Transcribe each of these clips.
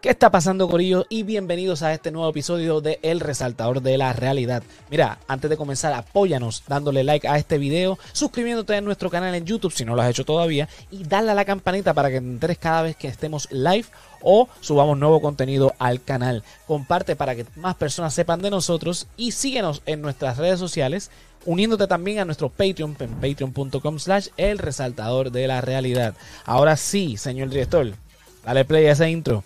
¿Qué está pasando, Corillo? Y bienvenidos a este nuevo episodio de El Resaltador de la Realidad. Mira, antes de comenzar, apóyanos dándole like a este video, suscribiéndote a nuestro canal en YouTube si no lo has hecho todavía y dale a la campanita para que te enteres cada vez que estemos live o subamos nuevo contenido al canal. Comparte para que más personas sepan de nosotros y síguenos en nuestras redes sociales uniéndote también a nuestro Patreon en patreon.com slash el resaltador de la realidad. Ahora sí, señor director, dale play a ese intro.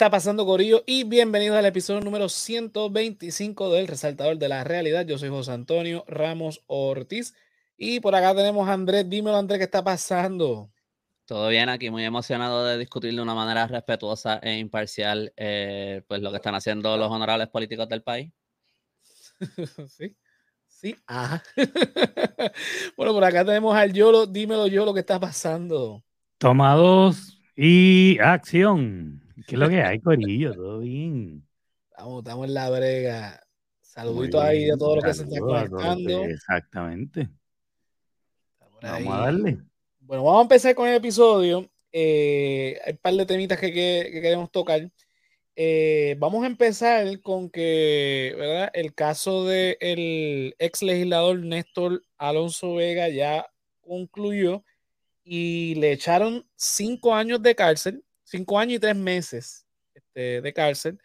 Está pasando, Corillo? Y bienvenidos al episodio número 125 del Resaltador de la Realidad. Yo soy José Antonio Ramos Ortiz. Y por acá tenemos a Andrés. Dímelo, Andrés, ¿qué está pasando? Todo bien aquí, muy emocionado de discutir de una manera respetuosa e imparcial eh, pues lo que están haciendo los honorables políticos del país. sí, sí, ajá. bueno, por acá tenemos al Yolo. Dímelo, Yolo, ¿qué está pasando? Toma dos y acción. ¿Qué es lo que hay, Corillo? Todo bien. Estamos, estamos en la brega. Saluditos ahí a todos los que se están conectando. Exactamente. Vamos a darle. Bueno, vamos a empezar con el episodio. Eh, hay un par de temitas que, que, que queremos tocar. Eh, vamos a empezar con que, ¿verdad? El caso del ex legislador Néstor Alonso Vega ya concluyó y le echaron cinco años de cárcel cinco años y tres meses este, de cárcel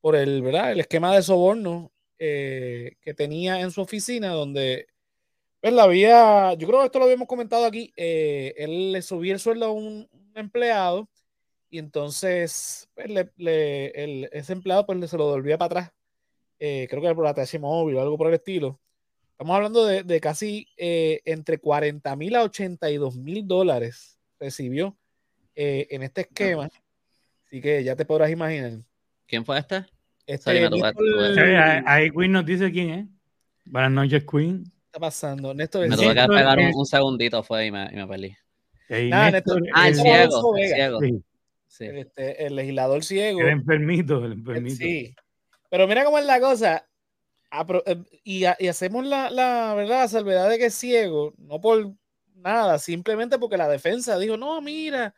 por el, ¿verdad? el esquema de soborno eh, que tenía en su oficina, donde pues, había, yo creo que esto lo habíamos comentado aquí, eh, él le subía el sueldo a un, empleado y entonces pues, le, ese empleado pues, se lo devolvía para atrás, eh, creo que era por la TH móvil o algo por el estilo. Estamos hablando de, de casi entre 40 mil a 82 mil dólares recibió eh, en este esquema. Así que ya te podrás imaginar. ¿Quién fue este? este ahí Queen nos dice quién es. Buenas noches, Queen. ¿Qué está pasando? Néstor, me tuve que pegar un, un, segundito fue y me, y me perdí. Nada, Néstor, ah, el, ciego. El, ciego. Sí. Este, el legislador ciego. El enfermito, el enfermito. Sí. Pero mira cómo es la cosa. Eh, y, y, hacemos la, la, ¿verdad? la salvedad de que es ciego, no por nada, simplemente porque la defensa dijo, no, mira,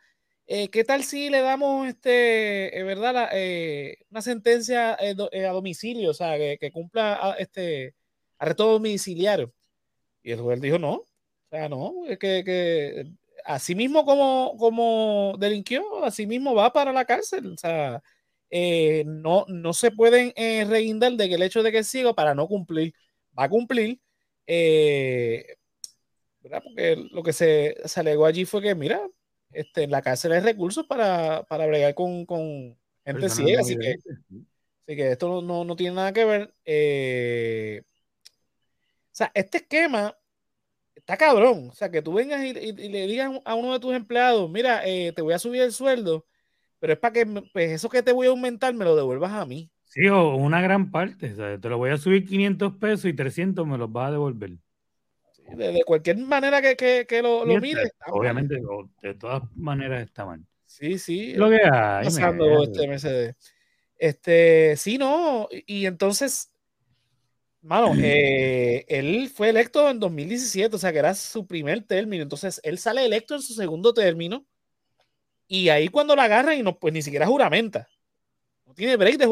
eh, ¿Qué tal si le damos este, eh, verdad, eh, una sentencia a domicilio, o sea, que, cumpla a, este arresto domiciliario? Y el juez dijo no, o sea, no, que, que así mismo como, como delinquió, así mismo va para la cárcel, o sea, no, no se pueden reguindar de que el hecho de que siga para no cumplir, va a cumplir, ¿verdad? Porque lo que se, se alegó allí fue que, mira, este, en la cárcel hay recursos para, para bregar con, con gente ciega, así que, así que esto no, no, tiene nada que ver. Eh, o sea, este esquema está cabrón. O sea, que tú vengas y, le digas a uno de tus empleados, mira, eh, te voy a subir el sueldo, pero es para que pues, eso que te voy a aumentar me lo devuelvas a mí. Sí, o una gran parte. O sea, te lo voy a subir 500 pesos y 300 me los vas a devolver de, cualquier manera que, que, que lo, lo mire. Obviamente, de todas maneras está mal. Sí, sí. Lo que hay. Pasando este Mercedes. Este, sí, no. Y entonces, mano, eh, él fue electo en 2017, o sea que era su primer término. Entonces, él sale electo en su segundo término. Y ahí cuando la agarran y no, pues ni siquiera juramenta. No tiene break de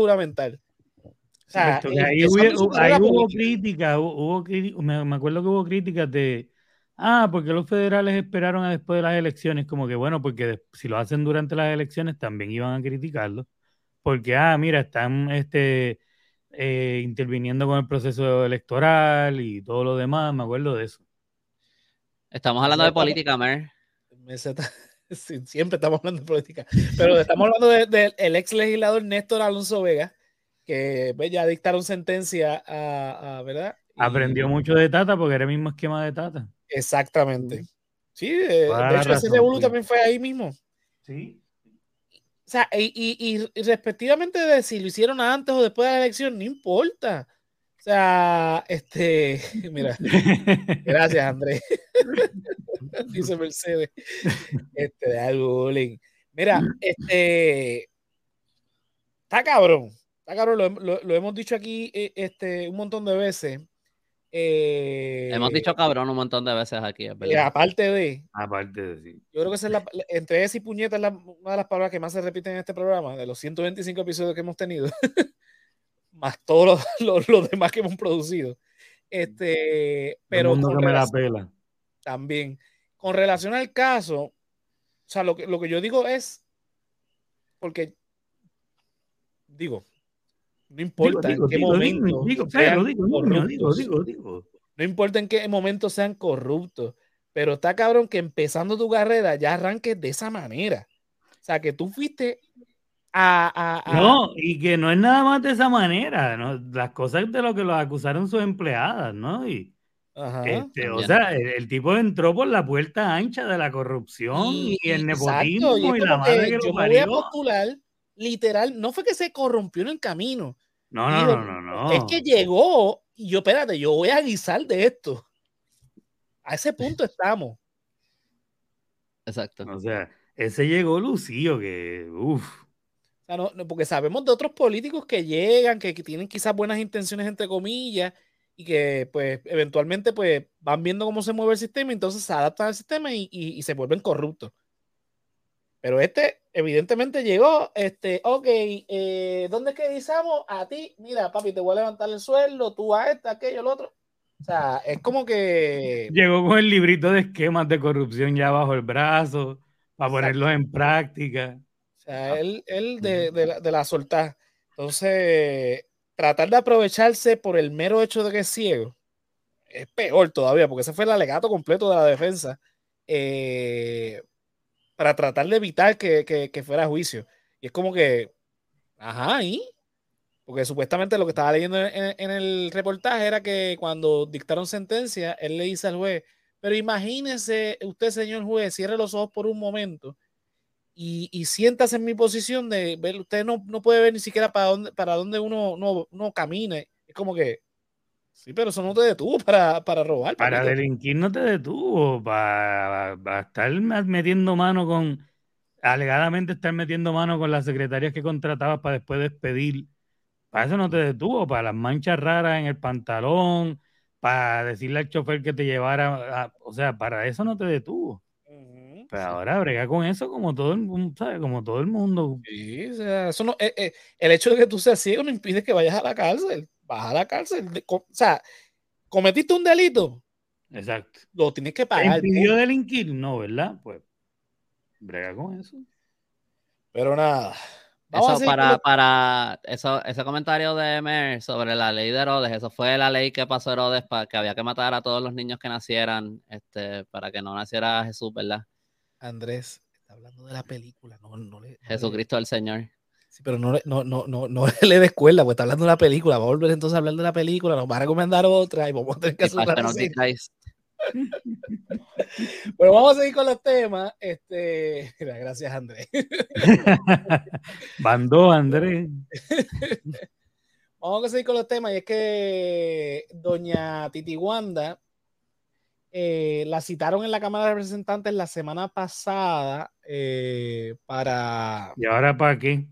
juramentar ahí, hubo, críticas, hubo, me, acuerdo que hubo críticas de, ah, porque los federales esperaron a después de las elecciones, como que bueno, porque si lo hacen durante las elecciones también iban a criticarlo, porque, ah, mira, están este, eh, interviniendo con el proceso electoral y todo lo demás, me acuerdo de eso. Estamos hablando de política, Mer. siempre estamos hablando de política, pero estamos hablando del de, el ex legislador Néstor Alonso Vega, que pues, ya dictaron sentencia a, ¿verdad? Aprendió mucho de Tata porque era el mismo esquema de Tata. Exactamente. Sí, de, hecho ese revolú también fue ahí mismo. Sí. O sea, y, y, respectivamente de si lo hicieron antes o después de la elección, no importa. O sea, este, mira, gracias Andrés, dice Mercedes, este, de bullying. Mira, este, está cabrón, está cabrón, lo, lo, hemos dicho aquí eh, este, un montón de veces. Eh, hemos dicho cabrón un montón de veces aquí, aparte de. Aparte de sí. Yo creo que es la, entre ese y puñeta es una de las palabras que más se repiten en este programa, de los 125 episodios que hemos tenido. más todos los, demás que hemos producido. Este, pero me la pela. También. Con relación al caso, o sea, lo que, lo que yo digo es, porque, digo, no importa en qué momento. No importa en qué momento sean corruptos, pero está cabrón que empezando tu carrera ya arranques de esa manera. O sea, que tú fuiste no, y que no es nada más de esa manera, ¿no? Las cosas de lo que los acusaron sus empleadas, ¿no? Y, este, o sea, el, tipo entró por la puerta ancha de la corrupción y, el nepotismo y, la madre que, lo parió. postular, literal, no fue que se corrompió en el camino. No, no, no, no, no. Es que llegó y yo, espérate, yo voy a guisar de esto. A ese punto estamos. Exacto. O sea, ese llegó Lucío que, uff no, porque sabemos de otros políticos que llegan, que, tienen quizás buenas intenciones, entre comillas, y que pues eventualmente pues van viendo cómo se mueve el sistema, y entonces se adaptan al sistema y, se vuelven corruptos. Pero este evidentemente llegó, este, ok, eh, ¿dónde es que guisamos? A ti, mira, papi, te voy a levantar el sueldo, tú a este, aquello, el otro. O sea, es como que... Llegó con el librito de esquemas de corrupción ya bajo el brazo, para ponerlos en práctica él, él de, de, la, de la soltar. Entonces, tratar de aprovecharse por el mero hecho de que es ciego es peor todavía, porque ese fue el alegato completo de la defensa eh, para tratar de evitar que, que, fuera juicio. Y es como que, ajá, ¿y? Porque supuestamente lo que estaba leyendo en, el reportaje era que cuando dictaron sentencia, él le dice al juez, pero imagínese usted, señor juez, cierre los ojos por un momento y, y siéntase en mi posición de ver, usted no, no puede ver ni siquiera para dónde, para dónde uno no, no camine. Es como que, sí, pero eso no te detuvo para, para robar. Para delinquir no te detuvo, para, estar metiendo mano con, alegadamente estar metiendo mano con las secretarias que contratabas para después despedir. Para eso no te detuvo, para las manchas raras en el pantalón, para decirle al chofer que te llevara, o sea, para eso no te detuvo. Pero ahora brega con eso como todo el mundo, ¿sabes? Como todo el mundo. Sí, o sea, eso no, eh, eh, el hecho de que tú seas ciego no impide que vayas a la cárcel. Vas a la cárcel. o sea, cometiste un delito. Exacto. Lo tienes que pagar. ¿Te impidió delinquir? No, ¿verdad? Pues brega con eso. Pero nada. eso para, para eso, ese comentario de Mer sobre la ley de Herodes, eso fue la ley que pasó Herodes para que había que matar a todos los niños que nacieran, este, para que no naciera Jesús, ¿verdad? Andrés está hablando de la película, no, no le, Jesucristo el Señor. Sí, pero no, no, no, no, no le de escuela, pues está hablando de la película. Va a volver entonces a hablar de la película, nos va a recomendar otra y vamos a tener que hacer Bueno, vamos a seguir con los temas. Este, gracias, Andrés. Bandó, Andrés. vamos a seguir con los temas. Y es que doña Titi Wanda eh, la citaron en la Cámara de Representantes la semana pasada eh, para. ¿Y ahora para qué?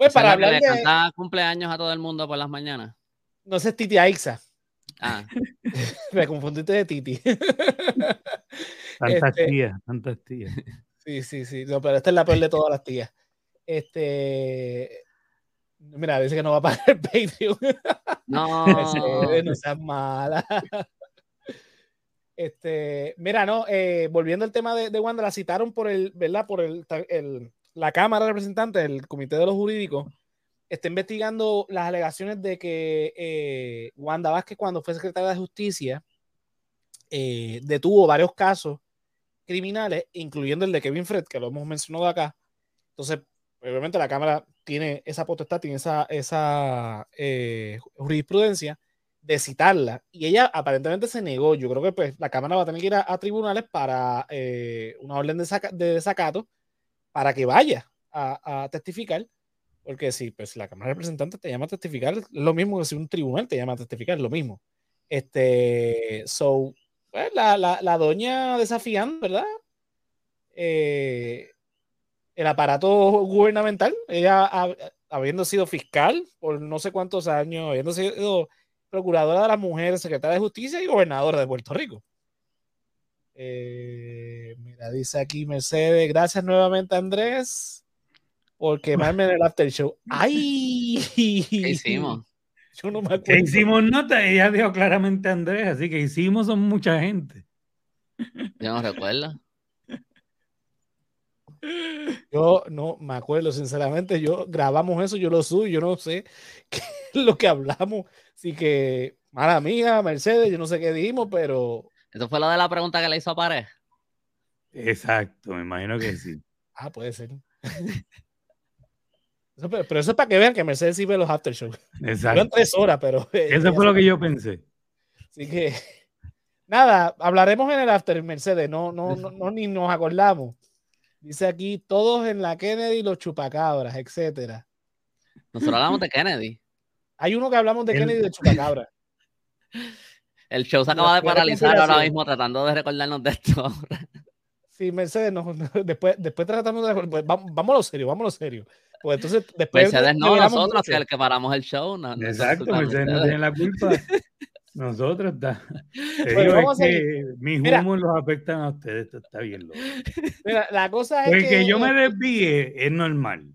Pues para hablar de. Cumpleaños a todo el mundo por las mañanas. No sé, Titi Aixa. Ah. Me confundiste de Titi. tantas este, tías, tantas tías. Sí, sí, sí. No, pero esta es la peor de todas las tías. Este. Mira, dice que no va a pagar el Patreon. No. no seas mala. Este, mira, no, eh, volviendo al tema de, Wanda, la citaron por el, ¿verdad? Por el, la Cámara de Representantes, Comité de los Jurídicos, está investigando las alegaciones de que eh, Wanda Vázquez, cuando fue secretaria de Justicia, eh, detuvo varios casos criminales, incluyendo el de Kevin Fred, que lo hemos mencionado acá. Entonces, obviamente la Cámara tiene esa potestad, tiene esa, esa eh, jurisprudencia de citarla. Y ella aparentemente se negó. Yo creo que pues, la Cámara va a tener que ir a, tribunales para eh, una orden de, de, desacato para que vaya a, testificar. Porque si pues, la Cámara de Representantes te llama a testificar, es lo mismo que si un tribunal te llama a testificar, es lo mismo. Este, so, pues, la, la, la, doña desafiando, ¿verdad? Eh, el aparato gubernamental, ella habiendo sido fiscal por no sé cuántos años, habiendo sido procuradora de las mujeres, secretaria de justicia y gobernadora de Puerto Rico. Eh, mira, dice aquí Mercedes, gracias nuevamente Andrés por quemarme en el after show. ¡Ay! ¿Qué hicimos? Yo no me acuerdo. ¿Qué hicimos? Nota, ella dijo claramente Andrés, así que hicimos son mucha gente. Yo no recuerdo. Yo no me acuerdo, sinceramente. Yo grabamos eso, yo lo subo, yo no sé qué es lo que hablamos. Así que, mala mía, Mercedes, yo no sé qué dijimos, pero. ¿Eso fue lo de la pregunta que le hizo a Pared? Exacto, me imagino que sí. ah, puede ser. pero, eso es para que vean que Mercedes sí ve los aftershows. Exacto. tres horas, pero. Eso fue lo que yo pensé. Así que. Nada, hablaremos en el after, Mercedes. No, no, no, no ni nos acordamos. Dice aquí, todos en la Kennedy, los chupacabras, etcétera. Nosotros hablamos de Kennedy. Hay uno que hablamos de Kennedy de chupacabra. El show se acaba de paralizar ahora mismo tratando de recordarnos de esto. Sí, Mercedes, después, después tratamos de pues, vamos, a lo serio, vamos a lo serio. Pues entonces, después. Mercedes no, nosotros, que el que paramos el show. No, Exacto, Mercedes no tiene la culpa. Nosotros está. Pues que mis humos los afectan a ustedes, esto está bien loco. Mira, la cosa es Porque que yo me desvíe es normal.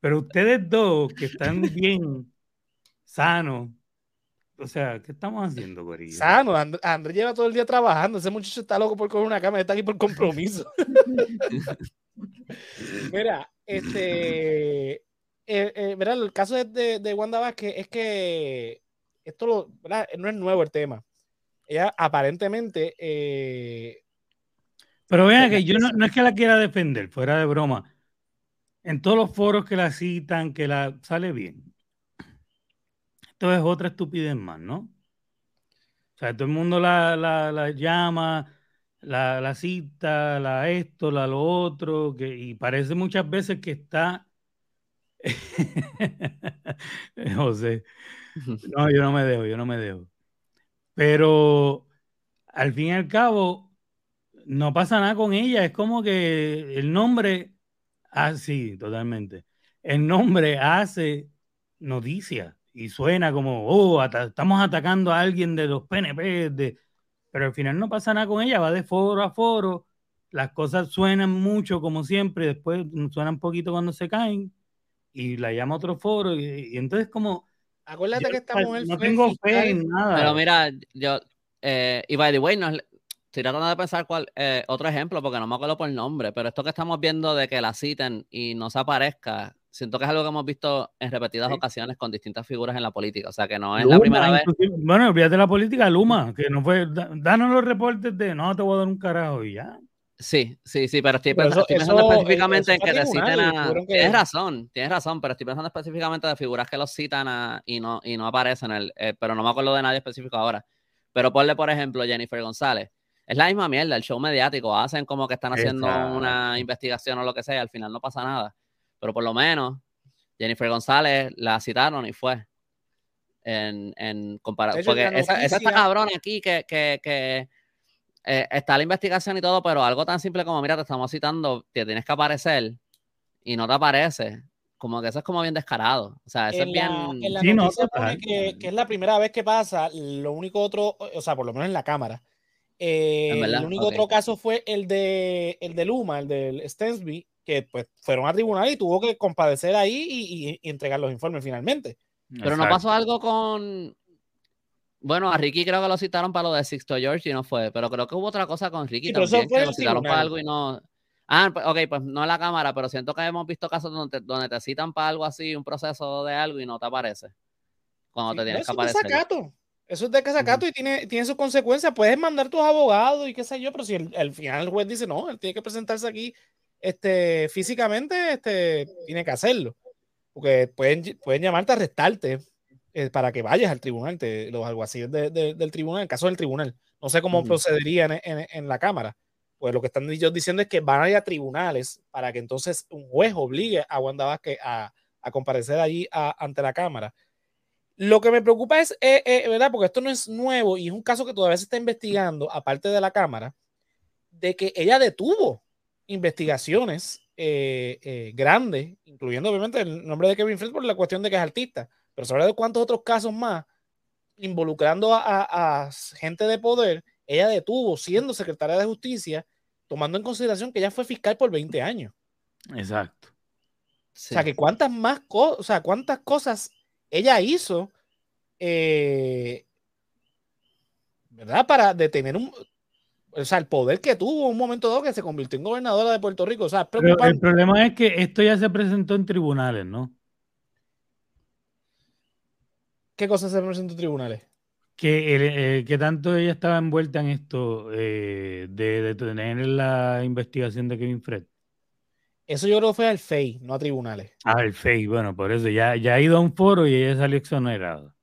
Pero ustedes dos que están bien sanos, o sea, ¿qué estamos haciendo, Corillo? Sano, Andrés lleva todo el día trabajando. Ese muchacho está loco por coger una cama, está aquí por compromiso. Mira, este. Eh, eh, el caso de, de Wanda Vázquez es que esto lo, no es nuevo el tema. Ella aparentemente. Eh, Pero vean que yo no, no, es que la quiera defender, fuera de broma. En todos los foros que la citan, que la sale bien. Esto es otra estupidez más, ¿no? O sea, todo el mundo la, la, llama, la, la, cita, la esto, la lo otro, que, y parece muchas veces que está. José, no, yo no me dejo, yo no me dejo. Pero al fin y al cabo, no pasa nada con ella. Es como que el nombre, ah, sí, totalmente. El nombre hace noticia y suena como, oh, estamos atacando a alguien de los PNP, de... pero al final no pasa nada con ella, va de foro a foro, las cosas suenan mucho como siempre, después suenan poquito cuando se caen y la llama otro foro y entonces como Acuérdate que esta mujer no tengo fe en nada. Pero mira, yo, eh, y by the way, no, estoy tratando de pensar cuál, eh, otro ejemplo, porque no me acuerdo por el nombre, pero esto que estamos viendo de que la citen y no se aparezca, siento que es algo que hemos visto en repetidas ocasiones con distintas figuras en la política. O sea, que no es la primera vez. Bueno, olvídate de la política, Luma, que no fue. Danos los reportes de no te voy a dar un carajo y ya. Sí, sí, sí, pero estoy, pensando, específicamente en que te citen a. Tienes razón, tienes razón, pero estoy pensando específicamente de figuras que los citan y, no, y no aparecen, el, eh, pero no me acuerdo de nadie específico ahora. Pero ponle, por ejemplo, Jennifer González. Es la misma mierda, el show mediático. Hacen como que están haciendo una investigación o lo que sea, y al final no pasa nada. Pero por lo menos, Jennifer González la citaron y fue. En, en comparación. Porque esa, esa está cabrona aquí que, que, que eh, está la investigación y todo, pero algo tan simple como, mira, te estamos citando, te tienes que aparecer y no te aparece. Como que eso es como bien descarado. O sea, eso es bien. En la noticia que, que, es la primera vez que pasa, lo único otro, o sea, por lo menos en la cámara. Eh, el único otro caso fue el de el de Luma, el del Stensby, que pues fueron a tribunal y tuvo que compadecer ahí y, y, entregar los informes finalmente. Pero no pasó algo con, bueno, a Ricky creo que lo citaron para lo de Sixto George y no fue, pero creo que hubo otra cosa con Ricky también, que lo citaron para algo y no... Ah, pues, ok, pues no en la cámara, pero siento que hemos visto casos donde te, donde te citan para algo así, un proceso de algo y no te aparece. Cuando te tienes que aparecer. Eso es de casacato y tiene, tiene sus consecuencias. Puedes mandar tus abogados y qué sé yo, pero si al final el juez dice no, él tiene que presentarse aquí este, físicamente, este, tiene que hacerlo. Porque pueden, pueden llamarte a arrestarte eh, para que vayas al tribunal, te, los alguaciles del tribunal, en el caso del tribunal. No sé cómo procederían en, la Cámara. Pues lo que están ellos diciendo es que van a ir a tribunales para que entonces un juez obligue a Wanda Vázquez a, a comparecer allí ante la Cámara. Lo que me preocupa es, eh, eh, ¿verdad? Porque esto no es nuevo y es un caso que todavía se está investigando, aparte de la Cámara, de que ella detuvo investigaciones eh, grandes, incluyendo obviamente el nombre de Kevin Fred por la cuestión de que es artista, pero sobre de cuántos otros casos más involucrando a, gente de poder, ella detuvo siendo secretaria de justicia, tomando en consideración que ella fue fiscal por 20 años. Exacto. O sea, que cuántas más cosas, o sea, cuántas cosas ella hizo, eh, ¿verdad? Para detener un, o sea, el poder que tuvo un momento dado que se convirtió en gobernadora de Puerto Rico. O sea, el problema es que esto ya se presentó en tribunales, ¿no? ¿Qué cosas se presentó en tribunales? Que, que tanto ella estaba envuelta en esto eh, de, de, tener la investigación de Kevin Fred. Eso yo creo que fue al FEI, no a tribunales. Ah, el FEI, bueno, por eso ya, ya ha ido a un foro y ella salió exonerada.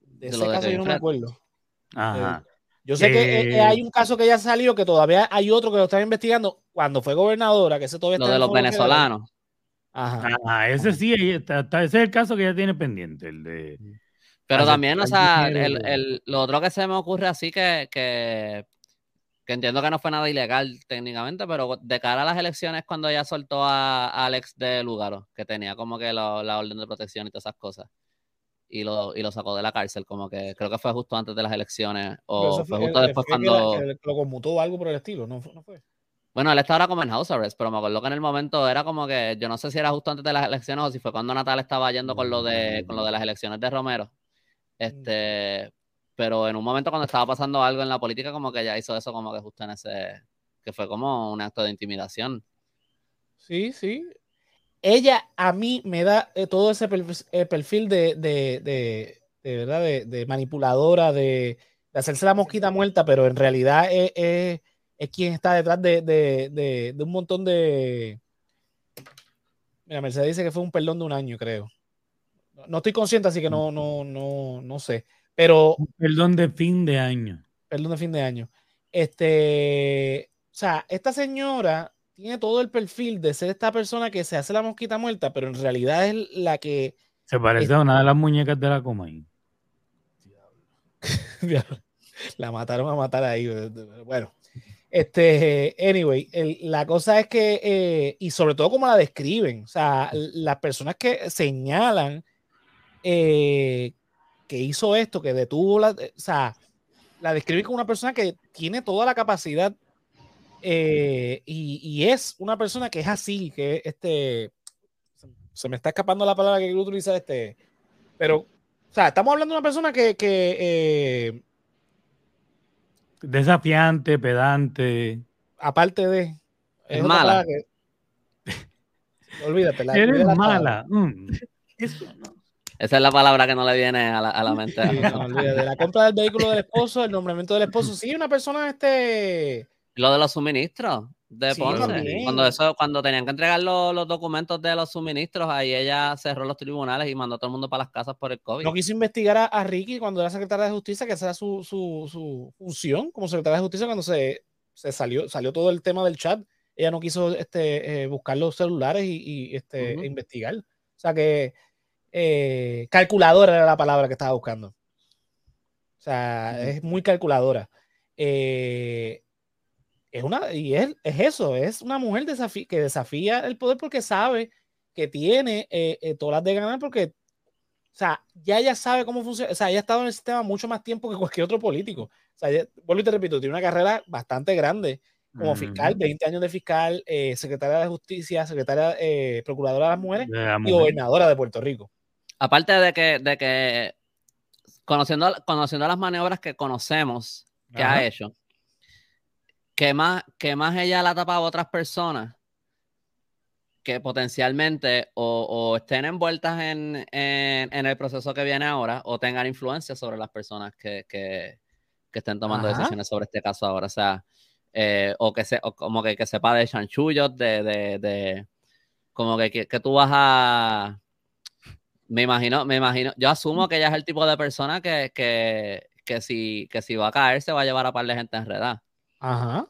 De, ese caso yo no me acuerdo. Ajá. Eh, yo sé que eh, hay un caso que ya salió, que todavía hay otro que lo están investigando cuando fue gobernadora, que ese todavía Lo de los venezolanos. Ajá. ese sí, ese es el caso que ya tiene pendiente, el de... Pero también, o sea, el, lo otro que se me ocurre así que, que, entiendo que no fue nada ilegal técnicamente, pero de cara a las elecciones cuando ella soltó a, Alex de Lugaro, que tenía como que la orden de protección y todas esas cosas, y lo, y lo sacó de la cárcel, como que creo que fue justo antes de las elecciones, o fue, justo después cuando... lo conmutó algo por el estilo, ¿no, no fue? Bueno, él está ahora como en house arrest, pero me acuerdo que en el momento era como que yo no sé si era justo antes de las elecciones o si fue cuando Natal estaba yendo con lo de, con lo de las elecciones de Romero. Este, pero en un momento cuando estaba pasando algo en la política, como que ya hizo eso como que justo en ese, que fue como un acto de intimidación. Sí, sí. Ella a mí me da eh, todo ese eh, perfil, de, de, de, de, verdad, de, manipuladora, de, hacerse la mosquita muerta, pero en realidad es es quien está detrás de, un montón de... Mira, Mercedes dice que fue un perdón de un año, creo. No, estoy consciente, así que no, no, no, no sé. Pero. Un perdón de fin de año. Perdón de fin de año. Este. O sea, esta señora tiene todo el perfil de ser esta persona que se hace la mosquita muerta, pero en realidad es la que. Se parece a una de las muñecas de la Comain. la mataron a matar ahí. Bueno, este, anyway, la cosa es que, eh, y sobre todo como la describen, o sea, las personas que señalan eh, que hizo esto, que detuvo la, o sea, la describen como una persona que tiene toda la capacidad eh, y, es una persona que es así, que este, se me está escapando la palabra que quiero utilizar, este, pero, o sea, estamos hablando de una persona que, que Desafiante, pedante. Aparte de. Es, mala. Olvídate. La, Eres mala. Mm. Esa es la palabra que no le viene a la, a la mente. de la compra del vehículo del esposo, el nombramiento del esposo. Sí, una persona este. Lo de los suministros de Ponce. Cuando eso, cuando tenían que entregar los, documentos de los suministros, ahí ella cerró los tribunales y mandó a todo el mundo para las casas por el COVID. No quiso investigar a, Ricky cuando era secretaria de justicia, que esa era su, su, función como secretaria de justicia cuando se, se, salió, salió todo el tema del chat. Ella no quiso este, eh, buscar los celulares y, este, investigar. O sea que eh, calculadora era la palabra que estaba buscando. O sea, es muy calculadora. Eh, es una, y es, es eso, es una mujer que desafía el poder porque sabe que tiene eh, eh, todas las de ganar porque, o sea, ya ella sabe cómo funciona, o sea, ella ha estado en el sistema mucho más tiempo que cualquier otro político. O sea, vuelvo y te repito, tiene una carrera bastante grande como fiscal, 20 años de fiscal, eh, secretaria de justicia, secretaria, procuradora de las mujeres y gobernadora de Puerto Rico. Aparte de que, de que conociendo, conociendo las maniobras que conocemos que ha hecho, que más, que más ella la tapado a otras personas, que potencialmente o, estén envueltas en, el proceso que viene ahora o tengan influencia sobre las personas que, estén tomando decisiones sobre este caso ahora. O sea, eh, o que se, como que, que sepa de chanchullos, de, de, como que, que, tú vas a... Me imagino, me imagino, yo asumo que ella es el tipo de persona que, que, que, si, que si va a caer se va a llevar a par de gente enredada. Ajá.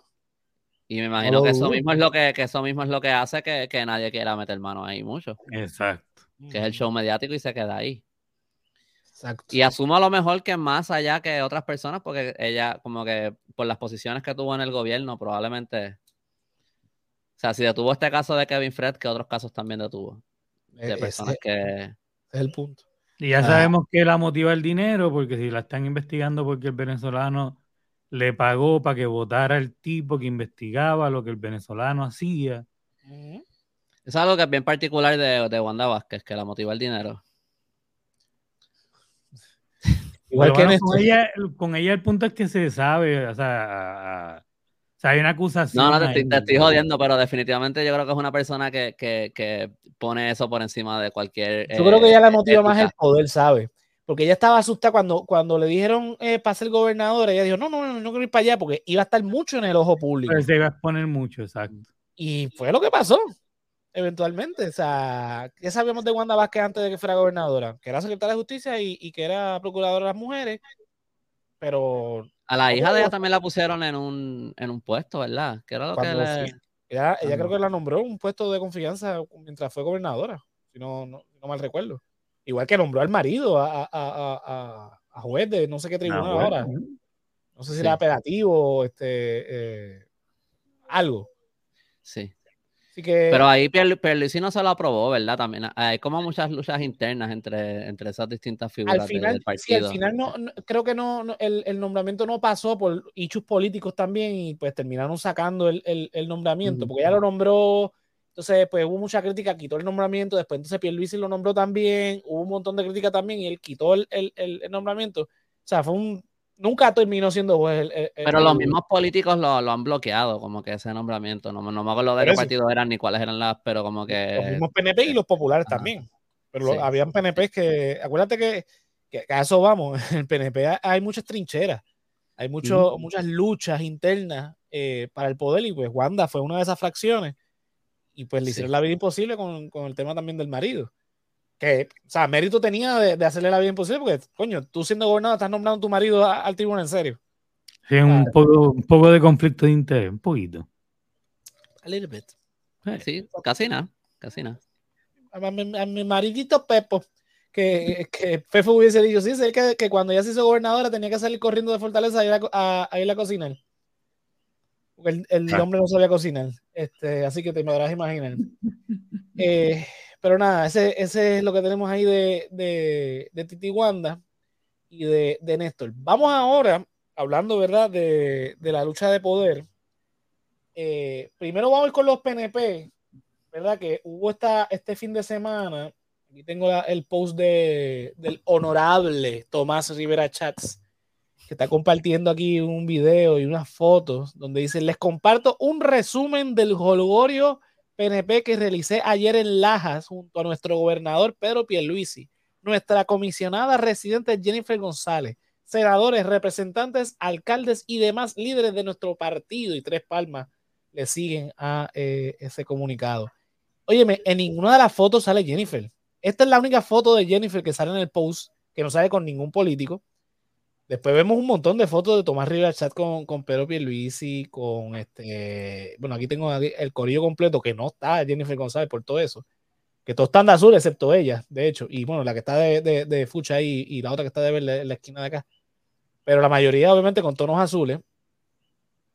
Y me imagino que eso oh. mismo es lo que, eso mismo es lo que hace que, nadie quiera meter mano ahí mucho. Exacto. Que es el show mediático y se queda ahí. Exacto. Y asumo a lo mejor que más allá que otras personas, porque ella, como que por las posiciones que tuvo en el gobierno, probablemente. O sea, si detuvo este caso de Kevin Fred, que otros casos también detuvo. De e, personas que. Es el punto. Y ya sabemos que la motiva el dinero, porque si la están investigando porque el venezolano le pagó para que votara el tipo que investigaba lo que el venezolano hacía. Es algo que es bien particular de, de Wanda Vázquez, que la motiva el dinero. Igual que con, ella, con ella el punto es que se sabe, o sea, hay una acusación. No, no, te, estoy jodiendo, pero definitivamente yo creo que es una persona que, que, que pone eso por encima de cualquier. Yo creo que ella le motiva más el poder, ¿sabe? Porque ella estaba asustada cuando, cuando le dijeron eh, para ser gobernadora. Ella dijo: No, no, no, no quiero ir para allá porque iba a estar mucho en el ojo público. Se iba a exponer mucho, exacto. Y fue lo que pasó, eventualmente. O sea, ¿qué sabíamos de Wanda Vázquez antes de que fuera gobernadora? Que era secretaria de justicia y, que era procuradora de las mujeres. Pero. A la hija de ella también la pusieron en un, en un puesto, ¿verdad? Que era lo que le... Ella, ella creo que la nombró un puesto de confianza mientras fue gobernadora, si no, no mal recuerdo. Igual que nombró al marido a, a, a, a juez de no sé qué tribunal ah, ahora. No sé si era apelativo, este, eh, algo. Sí. Pero ahí Pierluisi no se lo aprobó, ¿verdad? También hay como muchas luchas internas entre, entre esas distintas figuras al final, del partido. al final no, creo que no, el, el, nombramiento no pasó por hechos políticos también y pues terminaron sacando el, el nombramiento, porque ya lo nombró entonces, pues hubo mucha crítica, quitó el nombramiento, después entonces Pierluisi lo nombró también, hubo un montón de crítica también y él quitó el, el, el, nombramiento. O sea, fue un... Nunca terminó siendo juez. Pero los mismos políticos lo, lo, han bloqueado, como que ese nombramiento. No, no me acuerdo de qué partido eran ni cuáles eran las, pero como que... Los mismos PNP y los populares también. Pero habían PNP que... Acuérdate que, que, a eso vamos. En el PNP hay muchas trincheras. Hay mucho, muchas luchas internas eh, para el poder y pues Wanda fue una de esas fracciones y pues le hicieron la vida imposible con, con, el tema también del marido. Que, o sea, mérito tenía de, de, hacerle la vida imposible porque, coño, tú siendo gobernador estás nombrando a tu marido al tribunal en serio. Sí, un, poco, un poco de conflicto de interés, un poquito. A little bit. Sí, casi nada, casi nada. A mi, maridito Pepo, que, que Pepo hubiese dicho, sí, es que, que cuando ya se hizo gobernadora tenía que salir corriendo de Fortaleza a ir a, a, ir a cocinar. Porque el, el hombre no sabía cocinar. Este, así que te podrás imaginar. Eh, pero nada, ese, ese, es lo que tenemos ahí de, de, de Titi Wanda y de, de, Néstor. Vamos ahora, hablando, ¿verdad?, de, de la lucha de poder. Eh, primero vamos con los PNP, ¿verdad? Que hubo esta, este fin de semana. Aquí tengo el post de, del honorable Tomás Rivera Chats que está compartiendo aquí un video y unas fotos donde dice, les comparto un resumen del holgorio PNP que realicé ayer en Lajas junto a nuestro gobernador Pedro Pierluisi, nuestra comisionada residente Jennifer González, senadores, representantes, alcaldes y demás líderes de nuestro partido y Tres Palmas le siguen a eh, ese comunicado. Óyeme, en ninguna de las fotos sale Jennifer. Esta es la única foto de Jennifer que sale en el post, que no sale con ningún político. Después vemos un montón de fotos de Tomás Rivera Chat con, con Pedro Pierluisi, con este. Bueno, aquí tengo el corillo completo que no está Jennifer González por todo eso. Que todos están de azul, excepto ella, de hecho. Y bueno, la que está de, de, fucha ahí y la otra que está de verde en la esquina de acá. Pero la mayoría, obviamente, con tonos azules.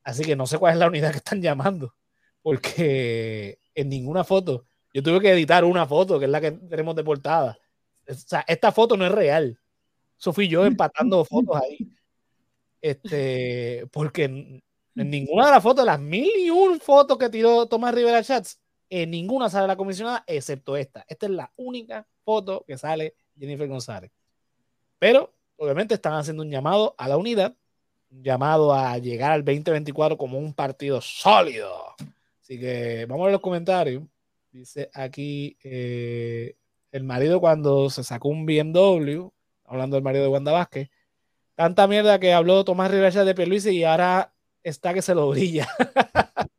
Así que no sé cuál es la unidad que están llamando. Porque en ninguna foto. Yo tuve que editar una foto, que es la que tenemos de portada. O sea, esta foto no es real. Eso fui yo empatando fotos ahí. Este, porque en, ninguna de las fotos, las mil y un fotos que tiró Tomás Rivera Chats, en ninguna sale la comisionada, excepto esta. Esta es la única foto que sale Jennifer González. Pero, obviamente, están haciendo un llamado a la unidad, un llamado a llegar al 2024 como un partido sólido. Así que vamos a ver los comentarios. Dice aquí eh, el marido cuando se sacó un BMW, hablando del marido de Wanda Vázquez, tanta mierda que habló Tomás Rivera de Pierluisi y ahora está que se lo brilla.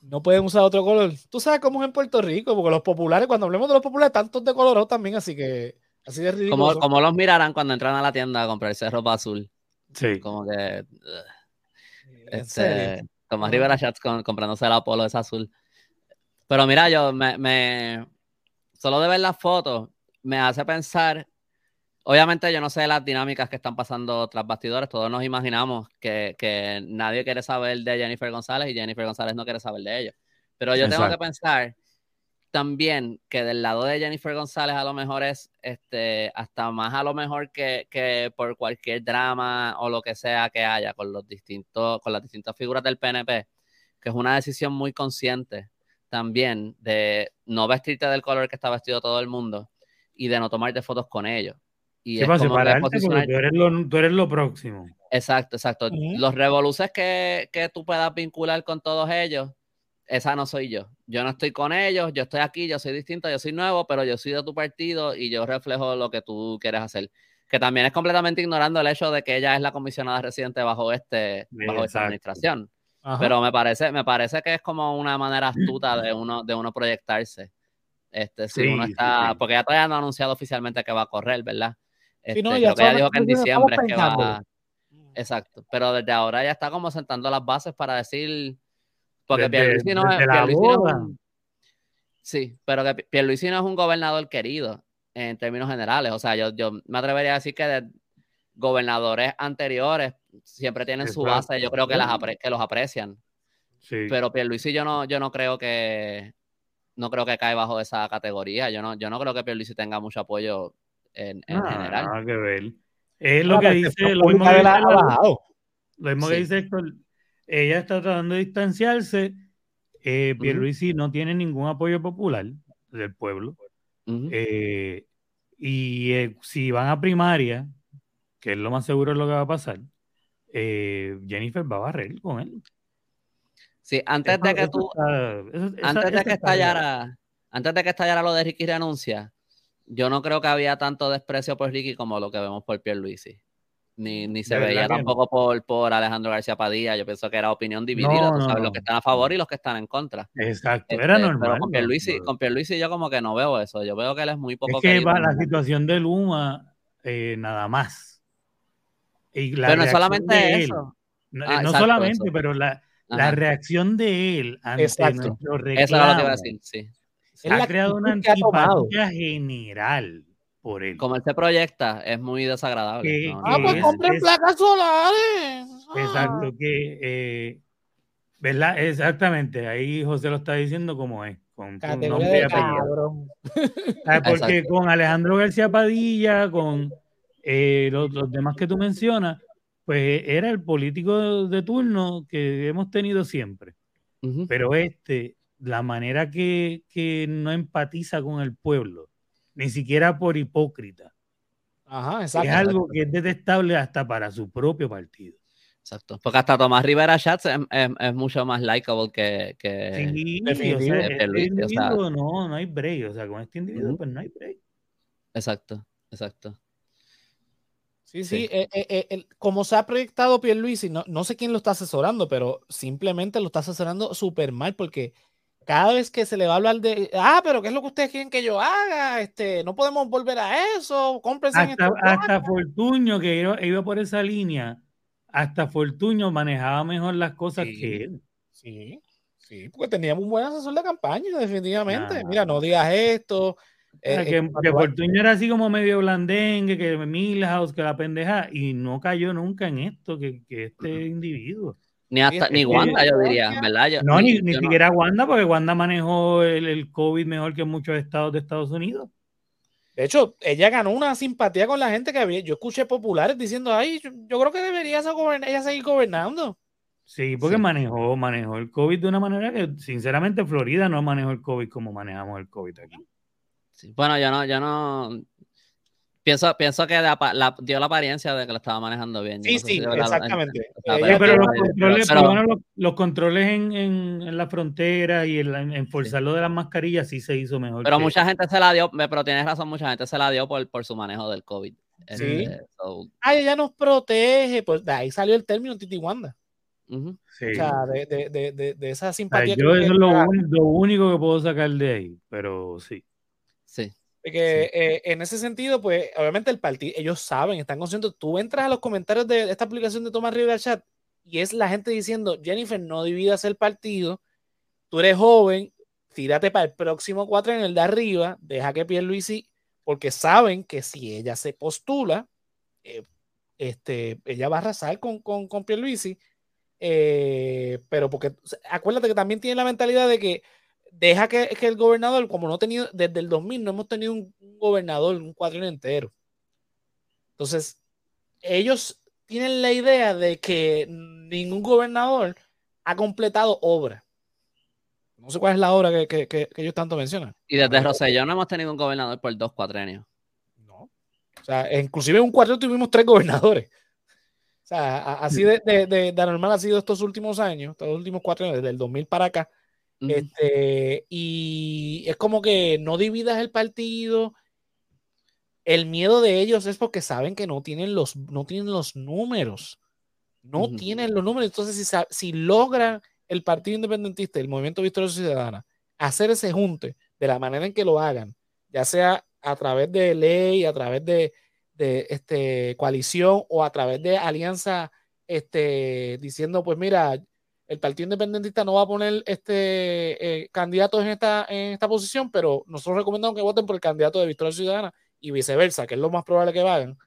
no pueden usar otro color. Tú sabes cómo es en Puerto Rico, porque los populares, cuando hablemos de los populares, tantos de color también, así que así de ridículo. Como, los mirarán cuando entran a la tienda a comprarse ropa azul. Sí. Como que. Este, Tomás Rivera Chats comprándose el Apolo es azul. Pero mira, yo me, Solo de ver las fotos me hace pensar. Obviamente, yo no sé las dinámicas que están pasando tras bastidores. Todos nos imaginamos que, que nadie quiere saber de Jennifer González y Jennifer González no quiere saber de ellos. Pero yo tengo que pensar también que del lado de Jennifer González a lo mejor es este, hasta más a lo mejor que, que, por cualquier drama o lo que sea que haya con los distintos, con las distintas figuras del PNP, que es una decisión muy consciente también de no vestirte del color que está vestido todo el mundo y de no tomarte fotos con ellos. Y es como tú, eres lo, tú eres lo próximo. Exacto, exacto. Los revoluces que, que tú puedas vincular con todos ellos esa no soy yo. Yo no estoy con ellos, yo estoy aquí, yo soy distinto, yo soy nuevo, pero yo soy de tu partido y yo reflejo lo que tú quieres hacer. Que también es completamente ignorando el hecho de que ella es la comisionada residente bajo este bajo esta administración. Pero me parece, me parece que es como una manera astuta de uno, de uno proyectarse. Este, si uno está, porque ya todavía no ha anunciado oficialmente que va a correr, ¿verdad? Este, no, ya dijo que en diciembre es que va. Exacto. Pero desde ahora ya está como sentando las bases para decir porque Pierluisi no, es, un, Sí, pero que Pierluisi no es un gobernador querido en términos generales. O sea, yo, yo me atrevería a decir que de gobernadores anteriores siempre tienen su base, yo creo que, las que los aprecian. Sí. Pero Pierluisi yo no, yo no creo que no creo que cae bajo esa categoría. Yo no, yo no creo que Pierluisi tenga mucho apoyo en, en general. Nada que ver. Es lo que dice, lo mismo que dice, lo mismo que dice Héctor, ella está tratando de distanciarse. Eh, Pierluisi no tiene ningún apoyo popular del pueblo. Eh, y eh, si van a primaria, que es lo más seguro es lo que va a pasar, eh, Jennifer va a barrer con él. Sí, antes de que tú. antes de que estallara. Antes de que estallara lo de Ricky renuncia, yo no creo que había tanto desprecio por Ricky como lo que vemos por Pierluisi. Ni, ni se veía tampoco por, por Alejandro García Padilla. Yo pienso que era opinión dividida. tú sabes, los que están a favor y los que están en contra. Exacto, era este, normal. Pero con Pierluisi, con Pierluisi yo como que no veo eso. Yo veo que él es muy poco. Es que va la situación de Luma, eh, nada más. Y la pero no solamente eso. No, ah, solamente, pero la, la, reacción de él ante exacto. nuestro reclamo. Eso es lo que iba a decir, sí. Él ha creado una antipatía general por él. Como él se proyecta, es muy desagradable. ah, pues compren placas solares. Exacto, ah. que, eh, ¿verdad? Exactamente, ahí José lo está diciendo como es, con, nombre y apellido. Ah, porque con Alejandro García Padilla, con eh, los, demás que tú mencionas, pues era el político de turno que hemos tenido siempre. Pero este, la manera que, que no empatiza con el pueblo, ni siquiera por hipócrita. Ajá, exacto. Es algo que es detestable hasta para su propio partido. Exacto. Porque hasta Tomás Rivera Schatz es, mucho más likable que. que sí, o sea, este individuo, no, no hay break. O sea, con este individuo, pues no hay break. Exacto, exacto. Sí, sí, eh, eh, eh, como se ha proyectado Pierluisi, no, no sé quién lo está asesorando, pero simplemente lo está asesorando súper mal porque cada vez que se le va a hablar de, ah, pero ¿qué es lo que ustedes quieren que yo haga? Este, no podemos volver a eso, cómprense hasta, hasta Fortuño, que iba, por esa línea, hasta Fortuño manejaba mejor las cosas que él. Sí, sí, porque teníamos un buen asesor de campaña, definitivamente. Mira, no digas esto. Eh, que, eh, Fortuño era así como medio blandengue, que Milhouse, que la pendeja, y no cayó nunca en esto, que, que este individuo. Ni hasta, ni Wanda, yo diría, ¿verdad? no, ni, ni siquiera Wanda, porque Wanda manejó el, el, COVID mejor que muchos estados de Estados Unidos. De hecho, ella ganó una simpatía con la gente que había. Yo escuché populares diciendo, ay, yo, creo que debería ella seguir gobernando. Sí, porque manejó, manejó el COVID de una manera que, sinceramente, Florida no manejó el COVID como manejamos el COVID aquí. Bueno, yo no, yo no, Pienso, pienso que dio la apariencia de que lo estaba manejando bien. Sí, sí, exactamente. pero, los controles, en, la frontera y en, en forzar de las mascarillas sí se hizo mejor. Pero mucha gente se la dio, pero tienes razón, mucha gente se la dio por, por su manejo del COVID. Sí. Este, Ay, ella nos protege. Pues de ahí salió el término Titi Wanda. O sea, de, de, de, de, esa simpatía. yo eso es lo, lo único que puedo sacar de ahí, pero sí. Sí. Porque eh, en ese sentido, pues obviamente el partido, ellos saben, están conscientes. Tú entras a los comentarios de esta aplicación de Tomás Rivera Chat y es la gente diciendo, Jennifer, no dividas el partido, tú eres joven, tírate para el próximo cuatro en el de arriba, deja que Pierluisi, porque saben que si ella se postula, eh, este, ella va a arrasar con, con, con Pierluisi, eh, pero porque acuérdate que también tiene la mentalidad de que deja que, que, el gobernador, como no ha tenido, desde el 2000 no hemos tenido un, gobernador, un cuadrino entero. Entonces, ellos tienen la idea de que ningún gobernador ha completado obra. No sé cuál es la obra que, que, que ellos tanto mencionan. Y desde Rosellón no hemos tenido un gobernador por dos cuatrenios. No. O sea, inclusive en un cuatrenio tuvimos tres gobernadores. O sea, así de, de, de, de normal ha sido estos últimos años, estos últimos cuatro años, desde el 2000 para acá este, y es como que no dividas el partido. El miedo de ellos es porque saben que no tienen los, no tienen los números. No tienen los números. Entonces, si, si logra el Partido Independentista, el Movimiento Victoria Ciudadana, hacer ese junte de la manera en que lo hagan, ya sea a través de ley, a través de, de este, coalición o a través de alianza, este, diciendo, pues mira, el Partido Independentista no va a poner este eh, candidatos en esta, en esta posición, pero nosotros recomendamos que voten por el candidato de Victoria Ciudadana y viceversa, que es lo más probable que hagan.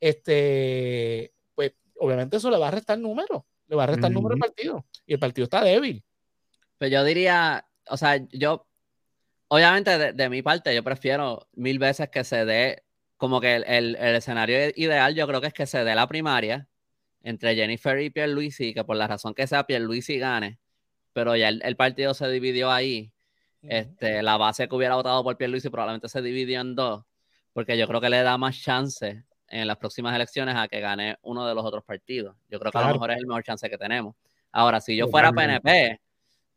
Este, pues obviamente eso le va a restar número, le va a restar número al partido y el partido está débil. Pues yo diría, o sea, yo, obviamente de, mi parte, yo prefiero mil veces que se dé, como que el, el, el escenario ideal, yo creo que es que se dé la primaria entre Jennifer y Pierluisi, que por la razón que sea Pierluisi gane, pero ya el, partido se dividió ahí. Este, la base que hubiera votado por Pierluisi probablemente se dividió en dos, porque yo creo que le da más chance en las próximas elecciones a que gane uno de los otros partidos. Yo creo que a lo mejor es el mejor chance que tenemos. Ahora, si yo fuera PNP,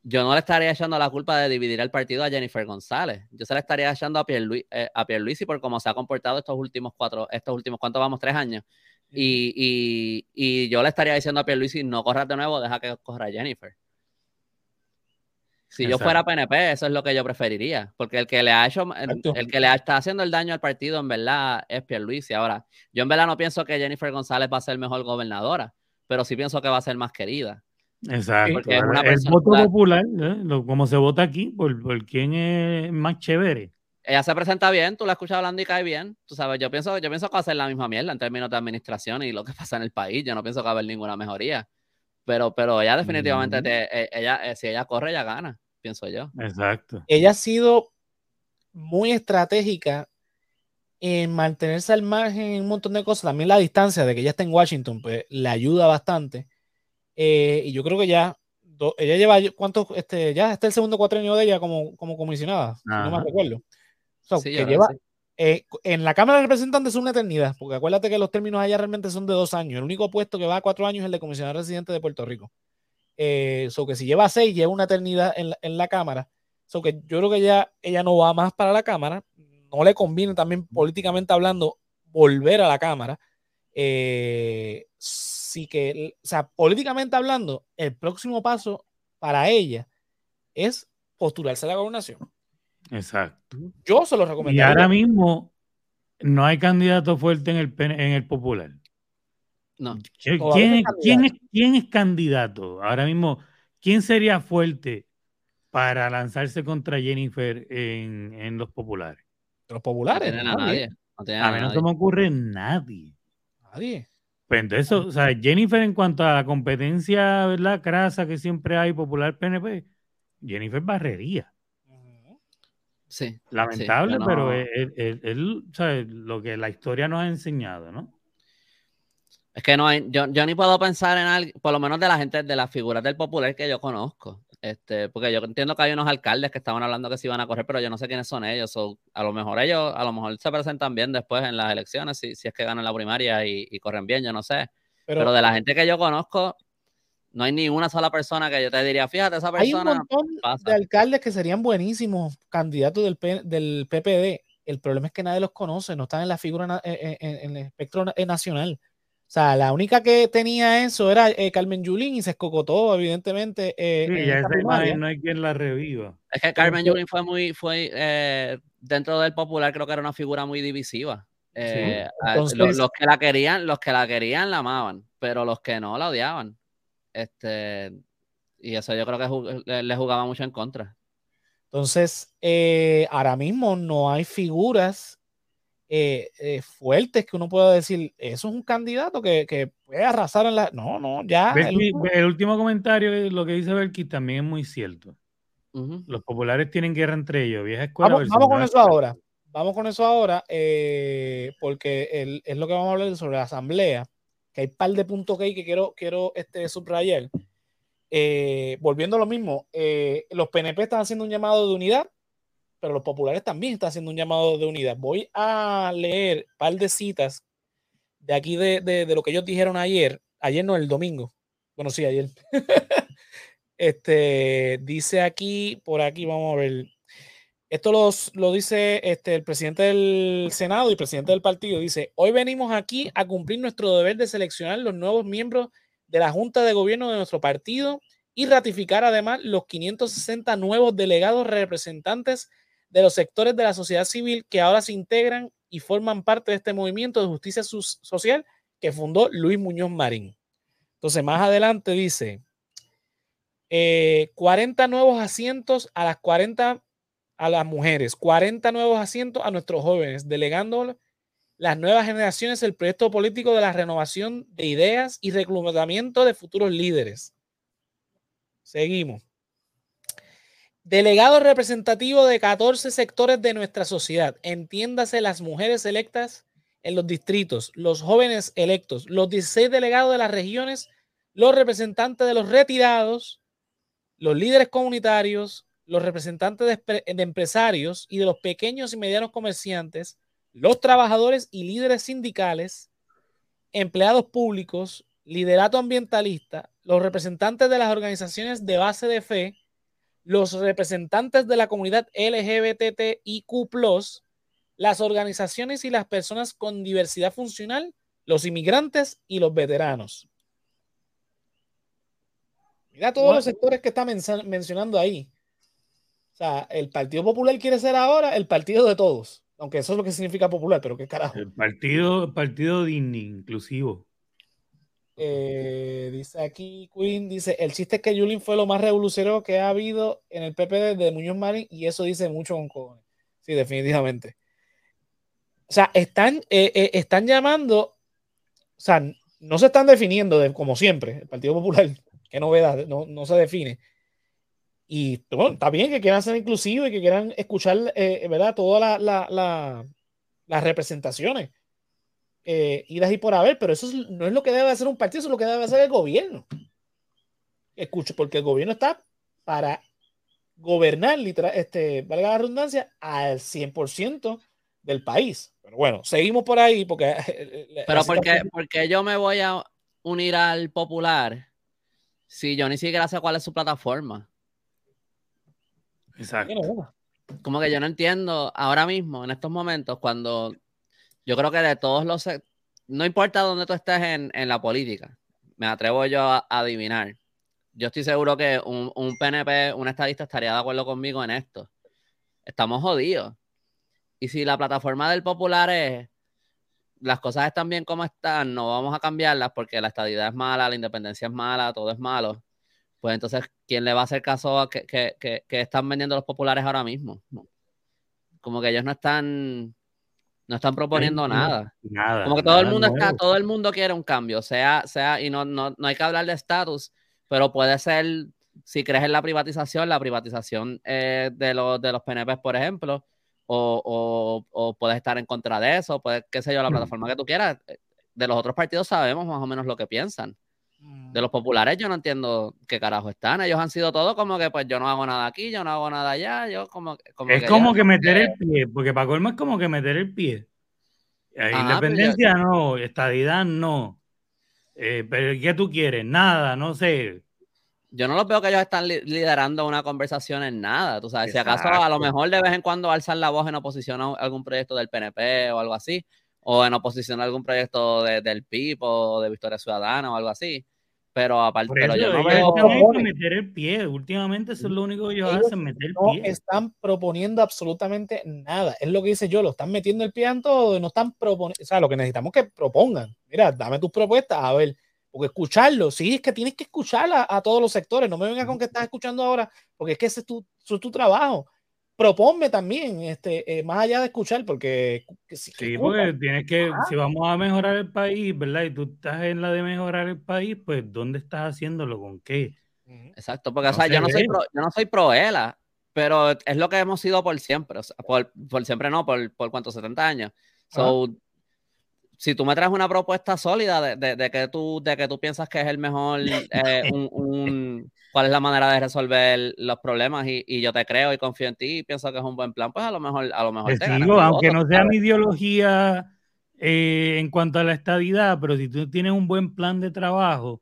yo no le estaría echando la culpa de dividir el partido a Jennifer González. Yo se le estaría echando a, Pierluisi, eh, a Pierluisi por cómo se ha comportado estos últimos cuatro, estos últimos, ¿cuántos vamos? Tres años. Y, y, yo le estaría diciendo a Pierluisi, no corras de nuevo, deja que corra Jennifer. Si yo fuera PNP, eso es lo que yo preferiría, porque el que le ha hecho, el, que le está haciendo el daño al partido en verdad es Pierluisi. Ahora, yo en verdad no pienso que Jennifer González va a ser mejor gobernadora, pero sí pienso que va a ser más querida. Exacto. Porque es una el voto popular, ¿eh? como se vota aquí, por, por quién es más chévere ella se presenta bien, tú la escuchas hablando y cae bien. Tú sabes, yo pienso, yo pienso que va a ser la misma mierda en términos de administración y lo que pasa en el país. Yo no pienso que va a haber ninguna mejoría. Pero, pero ella definitivamente, e, ella, eh, si ella corre, ella gana, pienso yo. Exacto. Ella ha sido muy estratégica en mantenerse al margen en un montón de cosas. También la distancia de que ella está en Washington, pues le ayuda bastante. Eh, y yo creo que ya, ella lleva, ¿cuántos? Este, ya está el segundo cuatrenio de ella como, como comisionada, no me recuerdo que lleva, eh, en la Cámara de Representantes es una eternidad, porque acuérdate que los términos allá realmente son de dos años. El único puesto que va a cuatro años es el de comisionado residente de Puerto Rico. Eh, que si lleva seis, lleva una eternidad en la, en la Cámara. So que yo creo que ella, ella no va más para la Cámara. No le conviene también políticamente hablando volver a la Cámara. Eh, sí que, o sea, políticamente hablando, el próximo paso para ella es postularse a la gobernación. Exacto. Yo se lo recomiendo. Y ahora mismo no hay candidato fuerte en el, en el popular. No. ¿Quién, es, ¿quién, es, ¿Quién es candidato? Ahora mismo, ¿quién sería fuerte para lanzarse contra Jennifer en, en los populares? Los populares. No nadie. a, mí no se me ocurre nadie. Nadie. Pues entonces, o sea, Jennifer en cuanto a la competencia, ¿verdad? Crasa que siempre hay popular PNP, Jennifer barrería. Sí. Lamentable, pero es, lo que la historia nos ha enseñado, ¿no? Es que no hay, yo, yo ni puedo pensar en algo, por lo menos de la gente, de las figuras del popular que yo conozco. Este, porque yo entiendo que hay unos alcaldes que estaban hablando que se iban a correr, pero yo no sé quiénes son ellos. o a lo mejor ellos, a lo mejor se presentan bien después en las elecciones, si, si es que ganan la primaria y, corren bien, yo no sé. Pero, de la gente que yo conozco, no hay ni una sola persona que yo te diría, fíjate, esa persona. Hay un montón de alcaldes que serían buenísimos candidatos del, del PPD. El problema es que nadie los conoce, no están en la figura en, en el espectro nacional. O sea, la única que tenía eso era eh, Carmen Yulín y se escocotó, evidentemente. Eh, sí, ya no hay quien la reviva. Es que Carmen Yulín fue muy, fue eh, dentro del popular, creo que era una figura muy divisiva. los, que la querían, los que la querían la amaban, pero los que no la odiaban. Este, y eso yo creo que le, jugaba mucho en contra. Entonces, ahora mismo no hay figuras eh, eh, fuertes que uno pueda decir, eso es un candidato que, puede arrasar en la... No, no, ya. El, último comentario, lo que dice Belki, también es muy cierto. Los populares tienen guerra entre ellos, vieja escuela. Vamos, con eso ahora. Vamos con eso ahora, eh, porque es lo que vamos a hablar sobre la asamblea, que hay un par de puntos que hay que quiero, quiero este, subrayar. volviendo a lo mismo, los PNP están haciendo un llamado de unidad pero los populares también están haciendo un llamado de unidad. Voy a leer un par de citas de aquí de, lo que ellos dijeron ayer, ayer no, el domingo. Bueno, sí, ayer. este, dice aquí, por aquí, vamos a ver. Esto los, lo dice este, el presidente del Senado y presidente del partido. Dice, hoy venimos aquí a cumplir nuestro deber de seleccionar los nuevos miembros de la Junta de Gobierno de nuestro partido y ratificar además los 560 nuevos delegados representantes de los sectores de la sociedad civil que ahora se integran y forman parte de este movimiento de justicia social que fundó Luis Muñoz Marín. Entonces, más adelante dice, 40 eh, nuevos asientos a las 40 a las mujeres, 40 nuevos asientos a nuestros jóvenes, delegando las nuevas generaciones el proyecto político de la renovación de ideas y reclutamiento de futuros líderes. Seguimos. Delegado representativo de 14 sectores de nuestra sociedad, entiéndase las mujeres electas en los distritos, los jóvenes electos, los 16 delegados de las regiones, los representantes de los retirados, los líderes comunitarios, los representantes de, empresarios y de los pequeños y medianos comerciantes, los trabajadores y líderes sindicales, empleados públicos, liderato ambientalista, los representantes de las organizaciones de base de fe, los representantes de la comunidad LGBTIQ, las organizaciones y las personas con diversidad funcional, los inmigrantes y los veteranos. Mira todos los sectores que está mencionando ahí. O sea, el Partido Popular quiere ser ahora el partido de todos, aunque eso es lo que significa popular, pero qué carajo. El partido, el partido inclusivo. Eh, dice aquí Queen, dice, el chiste es que Yulín fue lo más revolucionario que ha habido en el PP de Muñoz Marín y eso dice mucho con cojones. Sí, definitivamente. O sea, están, eh, eh, están llamando, o sea, no se están definiendo de, como siempre, el Partido Popular, qué novedad, no, no se define. Y bueno, está bien que quieran ser inclusivos y que quieran escuchar, ¿verdad? Todas las representaciones eh, idas y por haber, pero eso no es lo que debe hacer un partido, eso es lo que debe hacer el gobierno. Escucho, porque el gobierno está para gobernar, literal, este, valga la redundancia, al 100% del país. Pero bueno, seguimos por ahí porque... Pero porque, porque yo me voy a unir al popular si yo ni siquiera sé cuál es su plataforma. Exacto. Como que yo no entiendo ahora mismo, en estos momentos, cuando yo creo que de todos los, no importa dónde tú estés en, la política, me atrevo yo a, adivinar. Yo estoy seguro que un, un, PNP, un estadista estaría de acuerdo conmigo en esto. Estamos jodidos. Y si la plataforma del popular es las cosas están bien como están, no vamos a cambiarlas porque la estadidad es mala, la independencia es mala, todo es malo. Pues entonces, ¿quién le va a hacer caso a que, que están vendiendo los populares ahora mismo? Como que ellos no están no están proponiendo nada. Nada. Como que todo el mundo está, todo el mundo quiere un cambio, sea, sea, y no, no, no hay que hablar de estatus, pero puede ser, si crees en la privatización, la privatización eh, de, los, de los PNP, por ejemplo, o, o, puedes estar en contra de eso, puede, qué sé yo, la plataforma que tú quieras. De los otros partidos sabemos más o menos lo que piensan. De los populares yo no entiendo qué carajo están. Ellos han sido todos como que pues yo no hago nada aquí, yo no hago nada allá, yo como, Es como que meter el pie, porque para colmo es como que meter el pie. Pues, independencia no, estadidad no. Eh, pero ¿qué tú quieres? Nada, no sé. Yo no los veo que ellos están liderando una conversación en nada. Tú sabes, si acaso a lo mejor de vez en cuando alzan la voz en oposición a algún proyecto del PNP o algo así, o en oposición a algún proyecto del PIB o de Victoria Ciudadana o algo así. Pero aparte, pero yo no veo. meter el pie. Últimamente eso es lo único que ellos, hacen, meter el pie. No están proponiendo absolutamente nada. Es lo que dice yo, lo están metiendo el pie en todo, no están proponiendo. O sea, lo que necesitamos es que propongan. Mira, dame tus propuestas, a ver. Porque escucharlo, sí, es que tienes que escuchar a, todos los sectores. No me vengas con que estás escuchando ahora, porque es que ese es tu, es tu trabajo proponme también, este, eh, más allá de escuchar, porque... sí, porque tienes que, si vamos a mejorar el país, ¿verdad? Y tú estás en la de mejorar el país, pues ¿dónde estás haciéndolo? ¿Con qué? Exacto, porque o sea, yo, no soy pro, yo no soy pro ELA, pero es lo que hemos sido por siempre, o sea, por, por, siempre no, por, por cuántos, 70 años. So, si tú me traes una propuesta sólida de, de, de, que, tú, de que tú piensas que es el mejor, eh, un, un, cuál es la manera de resolver los problemas y, y, yo te creo y confío en ti y pienso que es un buen plan, pues a lo mejor, a lo mejor te digo, aunque no sea mi ideología eh, en cuanto a la estadidad, pero si tú tienes un buen plan de trabajo,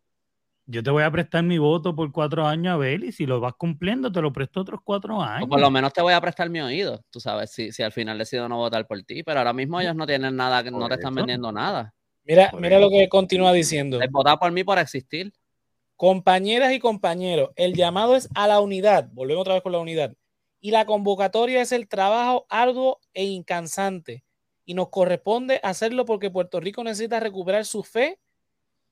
yo te voy a prestar mi voto por cuatro años a ver y si lo vas cumpliendo te lo presto otros cuatro años. O por lo menos te voy a prestar mi oído, tú sabes, si, si al final decido no votar por ti, pero ahora mismo ellos no tienen nada, no te están vendiendo nada. Mira, mira lo que continúa diciendo. Es votar por mí por existir. Compañeras y compañeros, el llamado es a la unidad, volvemos otra vez con la unidad, y la convocatoria es el trabajo arduo e incansante, y nos corresponde hacerlo porque Puerto Rico necesita recuperar su fe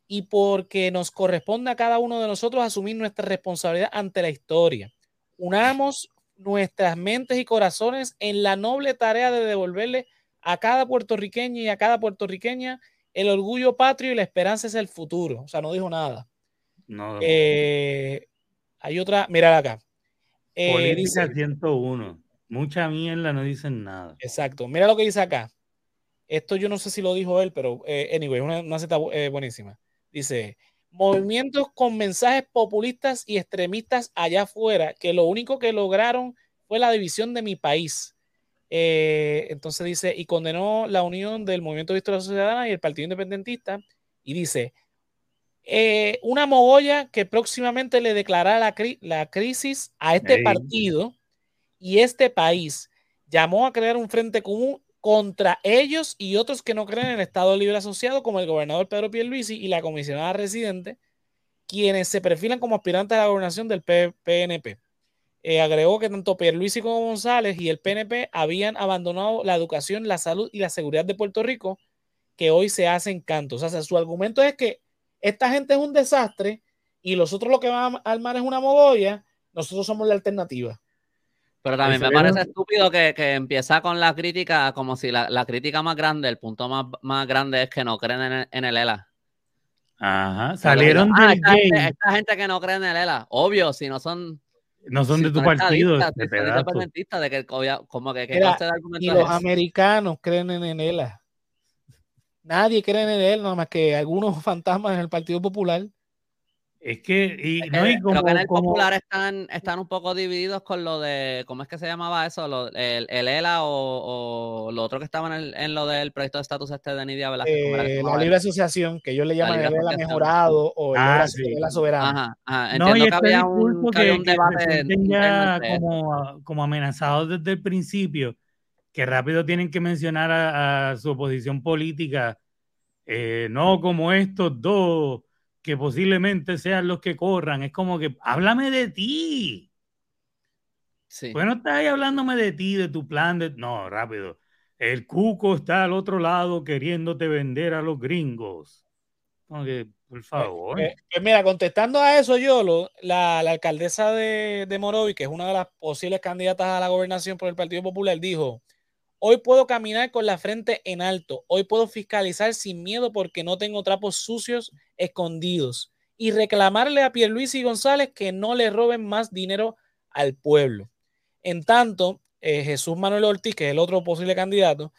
y porque nos corresponde a cada uno de nosotros asumir nuestra responsabilidad ante la historia. Unamos nuestras mentes y corazones en la noble tarea de devolverle a cada puertorriqueño y a cada puertorriqueña el orgullo patrio y la esperanza es el futuro. O sea, no dijo nada. No. Eh, hay otra, mira acá. Eh, Política 101. Mucha mierda, no dicen nada. Exacto. Mira lo que dice acá. Esto yo no sé si lo dijo él, pero eh, anyway, una, una cita eh, buenísima. Dice, movimientos con mensajes populistas y extremistas allá afuera, que lo único que lograron fue la división de mi país. Eh, entonces dice, y condenó la unión del Movimiento de Historia Ciudadana y el Partido Independentista, y dice, eh, una mogolla que próximamente le declarará la, la crisis a este partido y este país. Llamó a crear un frente común contra ellos y otros que no creen en el Estado Libre Asociado, como el gobernador Pedro Pierluisi y la comisionada residente, quienes se perfilan como aspirantes a la gobernación del PNP. Eh, agregó que tanto Pierluisi como González y el PNP habían abandonado la educación, la salud y la seguridad de Puerto Rico, que hoy se hacen cantos. O sea, su argumento es que esta gente es un desastre y los otros lo que van a armar es una mogolla, nosotros somos la alternativa. Pero también me parece estúpido que, que, empieza con la crítica, como si la, la, crítica más grande, el punto más, más grande es que no creen en el, en el ELA. Ajá, salieron ah, esta, gente, esta, gente, que no cree en el ELA, obvio, si no son. No son si de tu partido. De, de que como que, que y los americanos creen en el ELA. Nadie cree en él, nada más que algunos fantasmas en el Partido Popular. Es que, y, no, y como, Creo que en el Popular están, están un poco divididos con lo de, ¿cómo es que se llamaba eso? Lo, el, el, ELA o, o, lo otro que estaba en, el, en, lo del proyecto de estatus este de Nidia Eh, la libre asociación, que ellos le llaman el ELA mejorado o el ah, ELA, sí. soberano. Ajá, ajá. no, y que había un, que, había un debate. Que ya como, como amenazados desde el principio, que rápido tienen que mencionar a, a su oposición política, eh, no como estos dos que posiblemente sean los que corran. Es como que, háblame de ti. Sí. Bueno, estás ahí hablándome de ti, de tu plan. De... No, rápido. El cuco está al otro lado queriéndote vender a los gringos. Como que, por favor. Eh, eh, mira, contestando a eso, yo, la, la alcaldesa de, de Morovi, que es una de las posibles candidatas a la gobernación por el Partido Popular, dijo: Hoy puedo caminar con la frente en alto. Hoy puedo fiscalizar sin miedo porque no tengo trapos sucios escondidos. Y reclamarle a Pierluisi González que no le roben más dinero al pueblo. En tanto, eh, Jesús Manuel Ortiz, que es el otro posible candidato,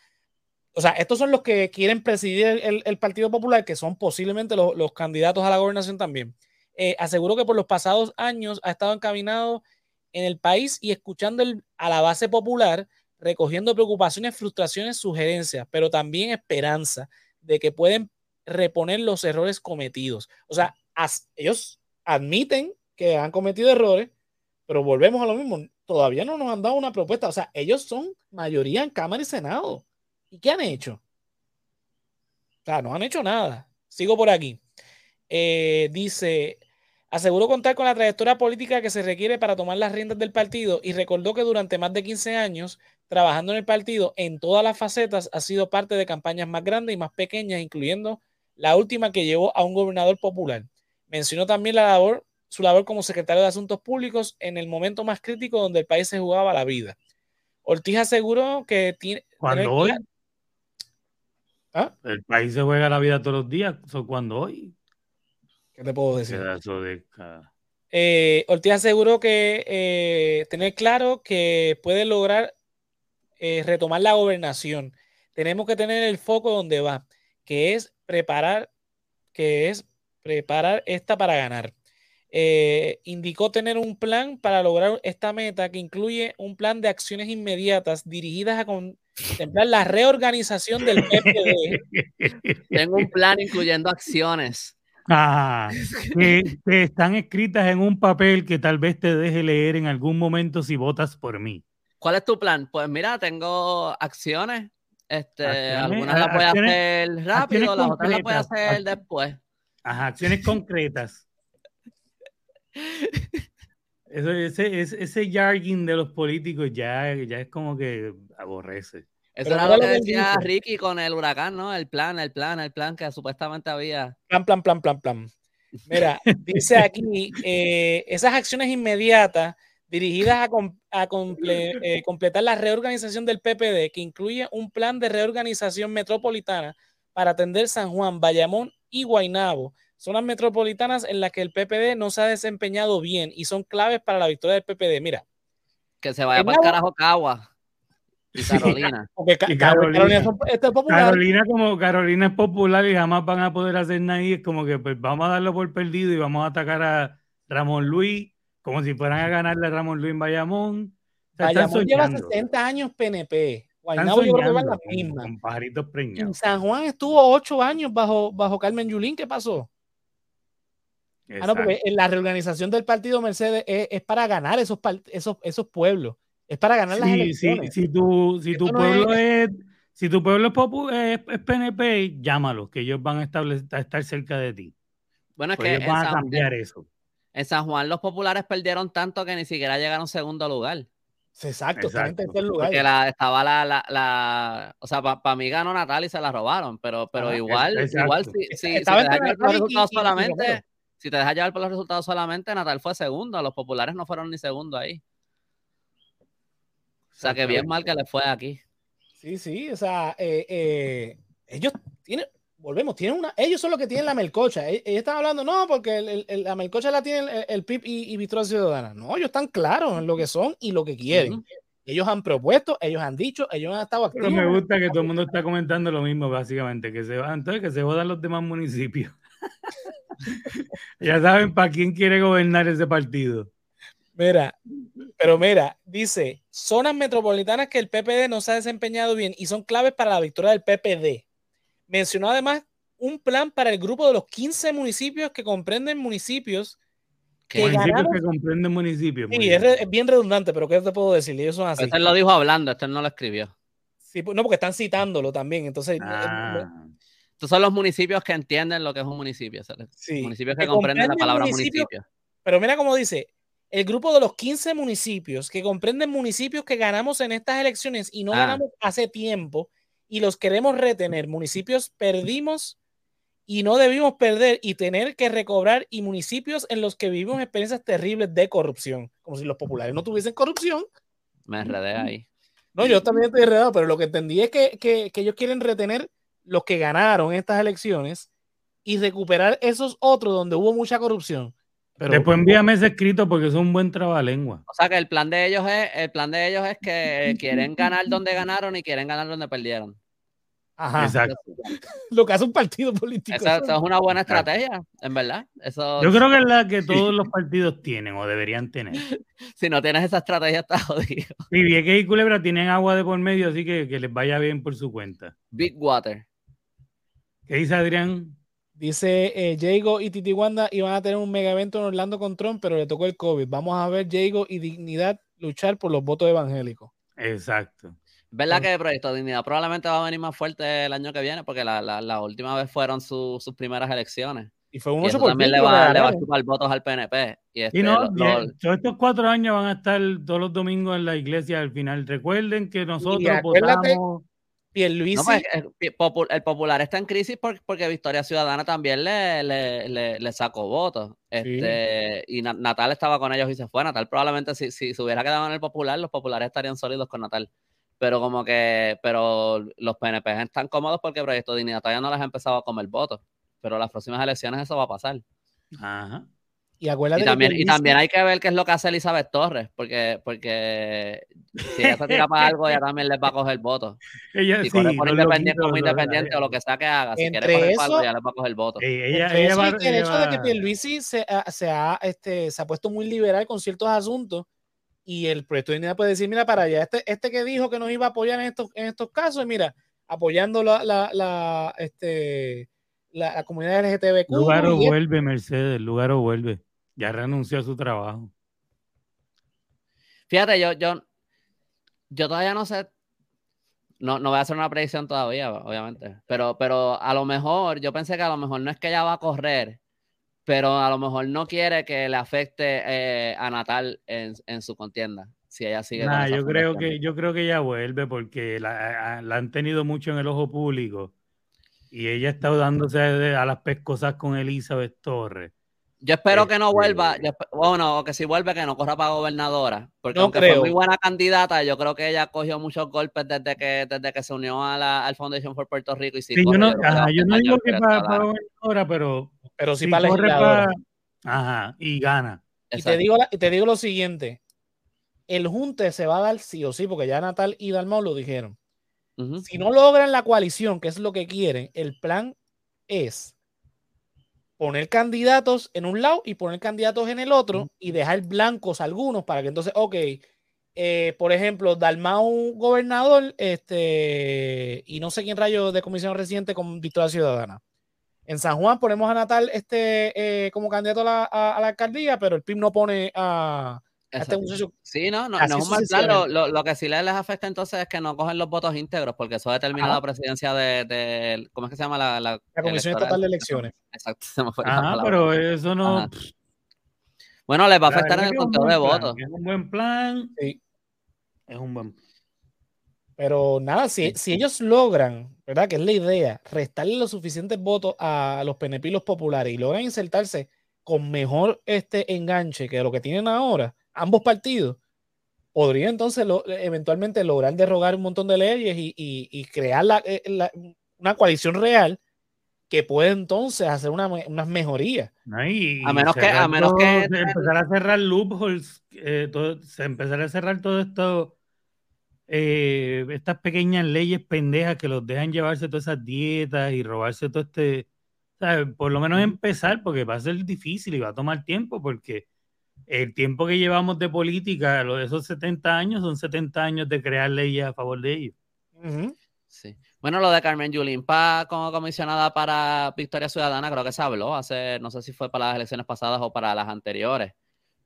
o sea, estos son los que quieren presidir el, Partido Popular, que son posiblemente los, candidatos a la gobernación también. eh, aseguró que por los pasados años ha estado encaminado en el país y escuchando a la base popular, recogiendo preocupaciones, frustraciones, sugerencias, pero también esperanza de que pueden reponer los errores cometidos. O sea, ellos admiten que han cometido errores, pero volvemos a lo mismo. Todavía no nos han dado una propuesta. O sea, ellos son mayoría en Cámara y Senado. ¿Y qué han hecho? O sea, no han hecho nada. Sigo por aquí. Eh, dice, aseguró contar con la trayectoria política que se requiere para tomar las riendas del partido y recordó que durante más de 15 años, trabajando en el partido en todas las facetas, ha sido parte de campañas más grandes y más pequeñas, incluyendo la última que llevó a un gobernador popular. Mencionó también la labor, su labor como secretario de Asuntos Públicos en el momento más crítico donde el país se jugaba la vida. Ortiz aseguró que tiene... ¿Cuándo hoy? ¿Ah? El país se juega la vida todos los días, cuando hoy? ¿Qué te puedo decir? Eh, Ortiz aseguró que eh, tener claro que puede lograr eh, retomar la gobernación. Tenemos que tener el foco donde va, que es preparar, que es preparar esta para ganar. indicó tener un plan para lograr esta meta que incluye un plan de acciones inmediatas dirigidas a contemplar la reorganización del PPD. Tengo un plan incluyendo acciones Ah, que, están escritas en un papel que tal vez te deje leer en algún momento si votas por mí. ¿Cuál es tu plan? Pues mira, tengo acciones. Este, algunas las voy a hacer rápido, las otras las voy a hacer después. Ajá, acciones concretas. Eso, ese, ese, ese jargon de los políticos ya, ya es como que aborrece. Eso era lo que decía Ricky con el huracán, ¿no? El plan, el plan, el plan que supuestamente había. Plan, plan, plan, plan, plan. Mira, dice aquí, eh, esas acciones inmediatas dirigidas a, eh, completar la reorganización del PPD, que incluye un plan de reorganización metropolitana para atender San Juan, Bayamón y Guaynabo, zonas metropolitanas en las que el PPD no se ha desempeñado bien y son claves para la victoria del PPD. Mira. Que se vaya para el carajo Cagua. Y Carolina. Carolina, como Carolina es popular y jamás van a poder hacer nada, es como que pues vamos a darlo por perdido y vamos a atacar a Ramón Luis como si fueran a ganarle a Ramón Luis en Bayamón. Bayamón lleva 60 años PNP. Guaynabo yo creo que va la misma. Con pajaritos preñados. San Juan estuvo 8 años bajo, bajo Carmen Yulín. ¿Qué pasó? Ah, no, porque la reorganización del partido Mercedes es, es para ganar esos, esos, esos pueblos. Es para ganar las elecciones. si tu, si tu pueblo es, si tu pueblo es, PNP, llámalo, que ellos van a, establecer, a estar cerca de ti. Bueno, es pues que van a cambiar eso. En San Juan los populares perdieron tanto que ni siquiera llegaron segundo lugar. Exacto, exacto. En lugar. Porque la, estaba la, la, la o sea, para mí ganó Natal y se la robaron, pero, pero igual, igual si, si, si te dejas llevar por los resultados solamente, si te dejas llevar por los resultados solamente, Natal fue segundo, los populares no fueron ni segundo ahí. O sea, que bien mal que le fue aquí. Sí, sí, o sea, eh, eh, ellos tienen, volvemos, tienen una, ellos son los que tienen la melcocha. E, ellos están hablando, no, porque la melcocha la tiene el, PIB y, y Ciudadana. No, ellos están claros en lo que son y lo que quieren. Ellos han propuesto, ellos han dicho, ellos han estado activos. Pero me gusta que todo el mundo está comentando lo mismo, básicamente, que se entonces que se jodan los demás municipios. ya saben para quién quiere gobernar ese partido. Mira, pero mira, dice, zonas metropolitanas que el PPD no se ha desempeñado bien y son claves para la victoria del PPD. Mencionó además un plan para el grupo de los 15 municipios que comprenden municipios que municipios que comprenden municipios. Sí, es, bien redundante, pero ¿qué te puedo decir? Ellos son así. Este lo dijo hablando, este no lo escribió. Sí, no, porque están citándolo también, entonces... Eh, ah. Estos son los municipios que entienden lo que es un municipio. Sí. Municipios que, comprenden la palabra municipio. Pero mira cómo dice, el grupo de los 15 municipios que comprenden municipios que ganamos en estas elecciones y no ah. ganamos hace tiempo y los queremos retener. Municipios perdimos y no debimos perder y tener que recobrar y municipios en los que vivimos experiencias terribles de corrupción, como si los populares no tuviesen corrupción. Me enredé ahí. No, yo también estoy enredado, pero lo que entendí es que, que ellos quieren retener los que ganaron estas elecciones y recuperar esos otros donde hubo mucha corrupción Después envíame ese escrito porque es un buen trabalengua. O sea que el plan de ellos es, el plan de ellos es que quieren ganar donde ganaron y quieren ganar donde perdieron. Ajá. Exacto. Lo que hace un partido político. Esa, es una buena estrategia, en verdad. Eso... Yo creo que es la que todos los partidos tienen o deberían tener. si no tienes esa estrategia, estás jodido. Y Vieques y Culebra tienen agua de por medio, así que que les vaya bien por su cuenta. Big Water. ¿Qué dice Adrián? Dice eh, Jago y Titi Wanda iban a tener un mega evento en Orlando con Trump, pero le tocó el COVID. Vamos a ver Jago y Dignidad luchar por los votos evangélicos. Exacto. ¿Verdad que el proyecto de dignidad probablemente va a venir más fuerte el año que viene? Porque la, la, última vez fueron sus primeras elecciones. Y fue un 8%. también le va, le va, a chupar votos al PNP. Y, este, no, todos estos cuatro años van a estar todos los domingos en la iglesia al final. Recuerden que nosotros votamos. Y el Luis. Pues, el, popular está en crisis porque, Victoria Ciudadana también le, le, le, sacó votos. Este, Y Natal estaba con ellos y se fue. Natal probablemente si, si se hubiera quedado en el popular, los populares estarían sólidos con Natal pero como que, pero los PNP están cómodos porque el Proyecto de Dignidad todavía no les ha empezado a comer votos, pero las próximas elecciones eso va a pasar. Ajá. Y, y también, y también hay que ver qué es lo que hace Elizabeth Torres, porque, porque si ella se tira para algo, ella también les va a coger votos. Ella, si corre por independiente, como independiente o lo que sea que haga, si quiere coger eso, algo, ella les va a coger votos. Ella, ella va, el hecho de que Pierluisi se, se, ha, este, se ha puesto muy liberal con ciertos asuntos, y el proyecto de dignidad puede decir, mira, para allá, este, este que dijo que nos iba a apoyar en estos, en estos casos, mira, apoyando la, la, la, este, la, comunidad LGTBQ. Lugaro vuelve, Mercedes, Lugaro vuelve. Ya renunció a su trabajo. Fíjate, yo, yo, yo todavía no sé, no, no voy a hacer una predicción todavía, obviamente, pero, pero a lo mejor, yo pensé que a lo mejor no es que ella va a correr, pero a lo mejor no quiere que le afecte eh, a Natal en, su contienda. Si ella sigue. yo creo que yo creo que ella vuelve porque la, han tenido mucho en el ojo público y ella estado dándose a las pescosas con Elizabeth Torres. Yo espero que no vuelva, este bueno, o que si vuelve que no corra para gobernadora, porque aunque fue muy buena candidata, yo creo que ella cogió muchos golpes desde que desde que se unió a la, al Foundation for Puerto Rico y sí, yo no, digo que para, gobernadora, pero pero sí para legisladora. Ajá, y gana. Y te, digo, y te digo lo siguiente, el junte se va a dar sí o sí, porque ya Natal y Dalmau lo dijeron. Si no logran la coalición, que es lo que quieren, el plan es poner candidatos en un lado y poner candidatos en el otro y dejar blancos algunos para que entonces, ok, eh, por ejemplo, Dalmau gobernador, este, y no sé quién rayo de comisión reciente con Victoria Ciudadana. En San Juan ponemos a Natal este, eh, como candidato a la, a la, alcaldía, pero el PIB no pone a, este sí, no, no, no es un mal plan. Lo, lo, que sí les, afecta entonces es que no cogen los votos íntegros, porque eso determina la presidencia de, de, ¿Cómo es que se llama? La, la, Comisión Estatal de Elecciones. Exacto, se me fue pero eso no. Bueno, les va a afectar en el conteo de votos. Es un buen plan. Sí. Es un buen plan. Pero nada, si, si ellos logran, ¿verdad? Que es la idea, restarle los suficientes votos a los PNP y los populares y logran insertarse con mejor este enganche que lo que tienen ahora, ambos partidos, podría entonces eventualmente lograr derrogar un montón de leyes y, crear eh, una coalición real que puede entonces hacer una, unas mejorías. a menos que, a menos que empezar a cerrar loopholes, eh, se empezar a cerrar todo esto, eh, estas pequeñas leyes pendejas que los dejan llevarse todas esas dietas y robarse todo este, por lo menos empezar, porque va a ser difícil y va a tomar tiempo, porque el tiempo que llevamos de política, esos 70 años, son 70 años de crear leyes a favor de ellos. Sí. Bueno, lo de Carmen Yulín como comisionada para Victoria Ciudadana, creo que se habló hace, no sé si fue para las elecciones pasadas o para las anteriores,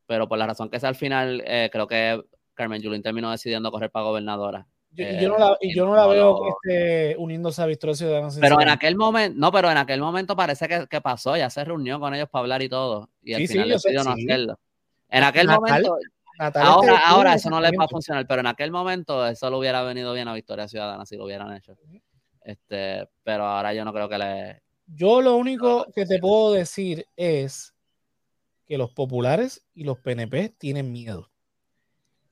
pero por la razón que es al final, eh, creo que Carmen Yulín terminó decidiendo correr para gobernadora. Yo, yo, no la, yo no la veo este, uniéndose a Victoria Ciudadana. Pero en aquel momento, no, pero en aquel momento parece que, que, pasó, ya se reunió con ellos para hablar y todo. Y al final decidió no hacerlo. En aquel momento, ahora, ahora eso no les va a funcionar, pero en aquel momento eso le hubiera venido bien a Victoria Ciudadana si lo hubieran hecho. Este, pero ahora yo no creo que le. Yo lo único que te puedo decir es que los populares y los PNP tienen miedo.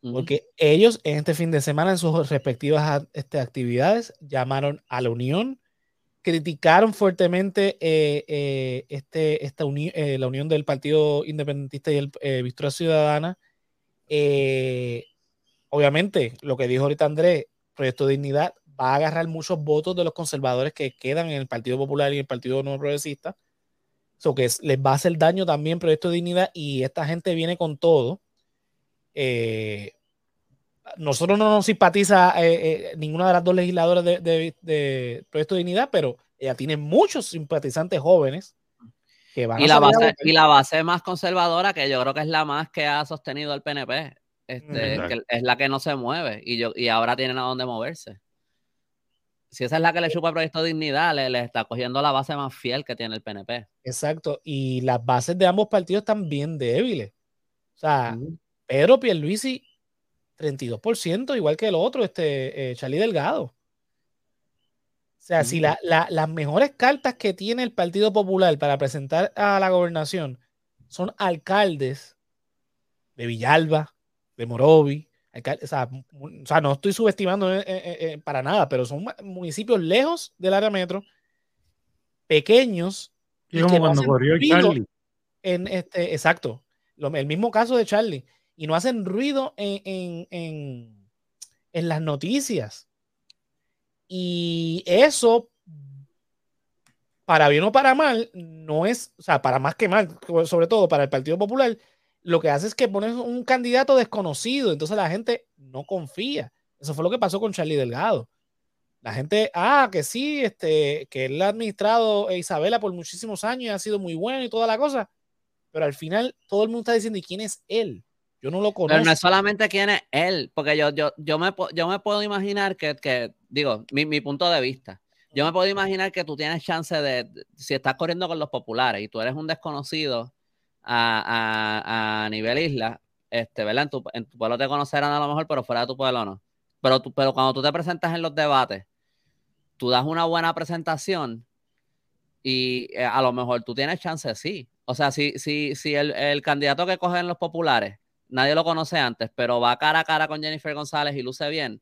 Porque ellos en este fin de semana, en sus respectivas este, actividades, llamaron a la unión, criticaron fuertemente eh, eh, este, esta eh, la unión del Partido Independentista y el Victoria Ciudadana. obviamente, lo que dijo ahorita Andrés, Proyecto de Dignidad va a agarrar muchos votos de los conservadores que quedan en el Partido Popular y el Partido No Progresista. Eso que les va a hacer daño también Proyecto de Dignidad y esta gente viene con todo. Nosotros no nos simpatiza eh, eh, ninguna de las dos legisladoras de, Proyecto de Dignidad, pero ella tiene muchos simpatizantes jóvenes que van y la base Y la base más conservadora, que yo creo que es la más que ha sostenido el PNP, este, es la que no se mueve y, yo, y ahora tienen a dónde moverse. Si esa es la que le chupa el proyecto de dignidad, le, está cogiendo la base más fiel que tiene el PNP. Exacto, y las bases de ambos partidos están bien débiles. O sea, Pedro Pierluisi 32%, igual que el otro, este, eh, Charlie Delgado. O sea, si las mejores cartas que tiene el Partido Popular para presentar a la gobernación son alcaldes de Villalba, de Morovi, o, sea, no estoy subestimando eh, eh, para nada, pero son municipios lejos del área metro, pequeños. Y como cuando corrió Charlie. En este, exacto. el mismo caso de Charlie y no hacen ruido en, en, las noticias. Y eso, para bien o para mal, no es, o sea, para más que mal, sobre todo para el Partido Popular, lo que hace es que pones un candidato desconocido, entonces la gente no confía. Eso fue lo que pasó con Charlie Delgado. La gente, ah, que sí, este, que él ha administrado a Isabela por muchísimos años y ha sido muy bueno y toda la cosa, pero al final todo el mundo está diciendo, ¿y quién es él? Yo no lo conozco. Pero no es solamente quién es él, porque yo, yo, yo, me, yo me puedo imaginar que, que digo, mi, mi, punto de vista, yo me puedo imaginar que tú tienes chance de, si estás corriendo con los populares y tú eres un desconocido a, a, a nivel isla, este, ¿verdad? En tu, en tu, pueblo te conocerán a lo mejor, pero fuera de tu pueblo no. Pero, tú, pero cuando tú te presentas en los debates, tú das una buena presentación y eh, a lo mejor tú tienes chance, sí. O sea, si, si, si el, el candidato que cogen los populares nadie lo conoce antes, pero va cara a cara con Jennifer González y luce bien,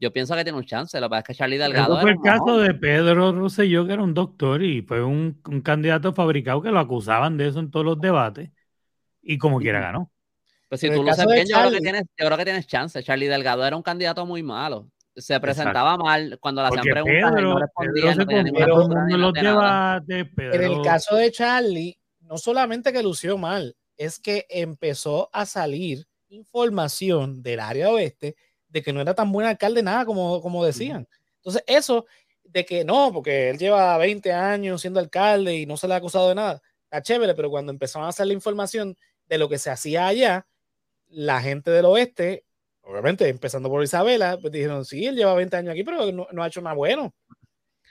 yo pienso que tiene un chance. Lo que pasa es que Charlie Delgado. fue el caso de Pedro Rosselló, que era un doctor y fue un, candidato fabricado que lo acusaban de eso en todos los debates y como quiera ganó. Pues si tú luces bien, yo creo, que tienes, yo creo que tienes chance. Charlie Delgado era un candidato muy malo. Se presentaba mal cuando le hacían preguntas no respondía. en los debates, En el caso de Charlie, no solamente que lució mal, es que empezó a salir información del área oeste de que no era tan buen alcalde nada como, como decían. Entonces, eso de que no, porque él lleva 20 años siendo alcalde y no se le ha acusado de nada, está chévere, pero cuando empezaron a hacer la información de lo que se hacía allá, la gente del oeste, obviamente empezando por Isabela, pues dijeron, sí, él lleva 20 años aquí, pero no, no ha hecho nada bueno.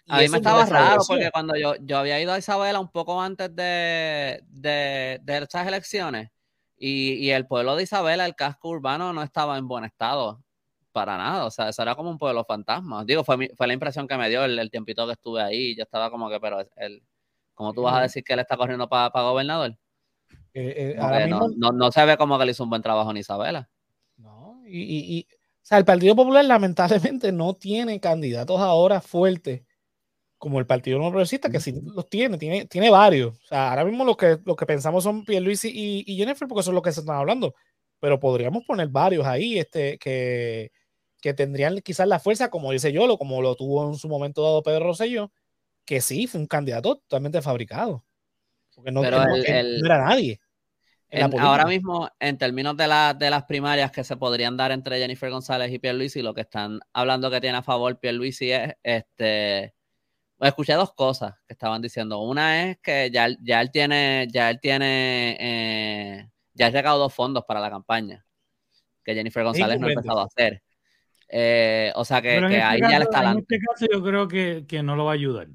A mí me estaba raro porque cuando yo, yo había ido a Isabela un poco antes de, de, de estas elecciones y, y, el pueblo de Isabela, el casco urbano, no estaba en buen estado para nada. O sea, eso era como un pueblo fantasma. Digo, fue, fue la impresión que me dio el, tiempito que estuve ahí. Yo estaba como que, pero el, ¿cómo tú vas a decir que él está corriendo para gobernador? Eh, eh, no, no, no, se ve como que le hizo un buen trabajo en Isabela. No, y, y, y, o sea, el Partido Popular lamentablemente no tiene candidatos ahora fuertes como el Partido No Progresista, que sí los tiene, tiene, tiene varios. O sea, ahora mismo lo que, lo que pensamos son Pierluisi y, y Jennifer, porque son los que se están hablando. Pero podríamos poner varios ahí este, que, que tendrían quizás la fuerza, como dice Yolo, como lo tuvo en su momento dado Pedro Rosselló, que sí, fue un candidato totalmente fabricado. Porque no, era nadie. ahora mismo, en términos de, la, de las primarias que se podrían dar entre Jennifer González y Pierluisi, lo que están hablando que tiene a favor Pierluisi es este escuché dos cosas que estaban diciendo. Una es que ya, ya él tiene, ya él tiene, eh, ya ha llegado dos fondos para la campaña que Jennifer González no ha empezado a hacer. Eh, o sea que, que este ahí ya le está dando. En este caso yo creo que, que no lo va a ayudar.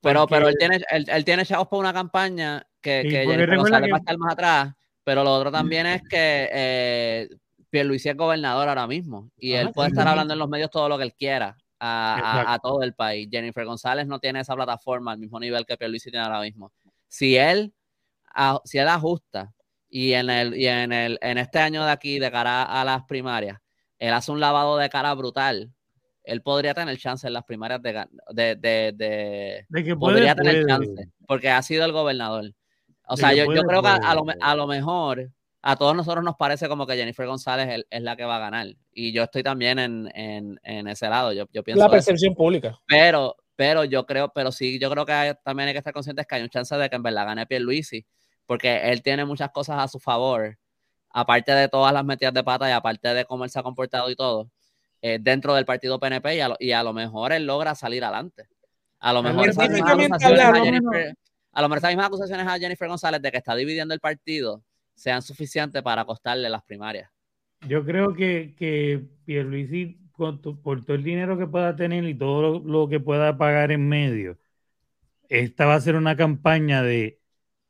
Pero, pero él tiene, él, él tiene chavos para una campaña que, que Jennifer González va a estar más atrás. Pero lo otro también es que eh, Pierluisi es gobernador ahora mismo y él puede estar hablando en los medios todo lo que él quiera a, todo el país. Jennifer González no tiene esa plataforma al mismo nivel que Pierluisi tiene ahora mismo. Si él, si él ajusta y en el, y en el, en este año de aquí, de cara a las primarias, él hace un lavado de cara brutal, él podría tener chance en las primarias de, de, de, de, que podría tener chance, porque ha sido el gobernador. O sea, yo, yo creo que a, lo, a lo mejor a todos nosotros nos parece como que Jennifer González es, la que va a ganar. Y yo estoy también en, en, en ese lado. Yo, yo pienso la percepción pública. Pero, pero yo creo, pero sí, yo creo que también hay que estar conscientes que hay un chance de que en verdad gane Pierluisi, porque él tiene muchas cosas a su favor, aparte de todas las metidas de pata y aparte de cómo él se ha comportado y todo, eh, dentro del partido PNP y a, lo, y a lo mejor él logra salir adelante. A lo mejor esas a lo mejor esas mismas acusaciones a Jennifer González de que está dividiendo el partido sean suficientes para costarle las primarias. Yo creo que, que Pierluisi, por todo el dinero que pueda tener y todo lo, que pueda pagar en medio, esta va a ser una campaña de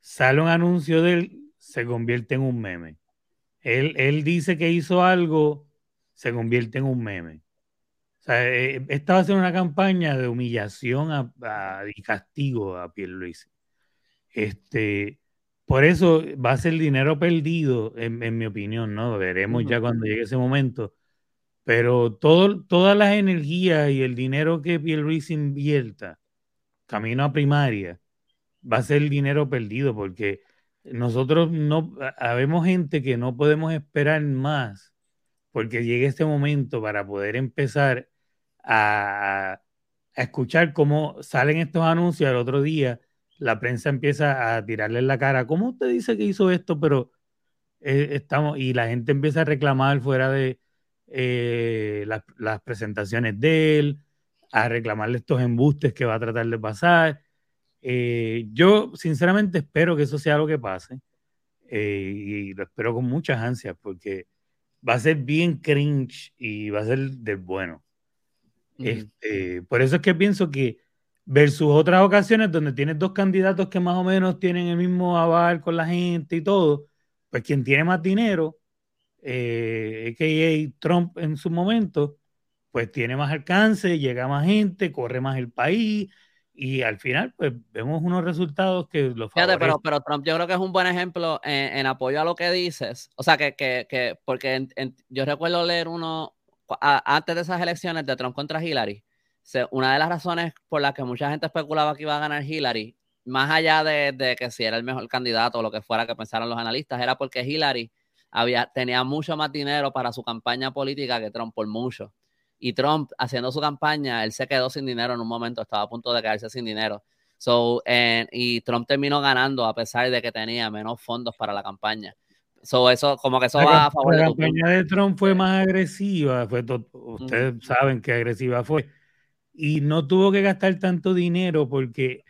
sale un anuncio de él, se convierte en un meme. Él, él dice que hizo algo, se convierte en un meme. O sea, eh, esta va a ser una campaña de humillación y castigo a Pierluisi. Este, por eso va a ser dinero perdido, en, mi opinión, ¿no? Veremos ya cuando llegue ese momento. Pero todo, todas las energías y el dinero que Ruiz invierta camino a primaria va a ser dinero perdido porque nosotros no, habemos gente que no podemos esperar más porque llegue este momento para poder empezar a, a escuchar cómo salen estos anuncios al otro día la prensa empieza a tirarle en la cara, ¿cómo usted dice que hizo esto? Pero eh, estamos, y la gente empieza a reclamar fuera de eh, las, presentaciones de él, a reclamarle estos embustes que va a tratar de pasar. Eh, yo sinceramente espero que eso sea lo que pase y lo espero con muchas ansias porque va a ser bien cringe y va a ser del bueno. este, por eso es que pienso que versus otras ocasiones donde tienes dos candidatos que más o menos tienen el mismo aval con la gente y todo, pues quien tiene más dinero, eh, a.k.a. Trump en su momento, pues tiene más alcance, llega más gente, corre más el país y al final pues vemos unos resultados que lo Fíjate, pero, pero Trump yo creo que es un buen ejemplo en, apoyo a lo que dices, o sea, que, que, que porque yo recuerdo leer uno antes de esas elecciones de Trump contra Hillary, una de las razones por las que mucha gente especulaba que iba a ganar Hillary, más allá de, que si era el mejor candidato o lo que fuera que pensaran los analistas, era porque Hillary había, tenía mucho más dinero para su campaña política que Trump por mucho. Y Trump, haciendo su campaña, él se quedó sin dinero en un momento, estaba a punto de quedarse sin dinero. So, y Trump terminó ganando a pesar de que tenía menos fondos para la campaña. So, eso, como que eso va a favor La campaña de Trump fue más agresiva, fue ustedes saben qué agresiva fue y no tuvo que gastar tanto dinero porque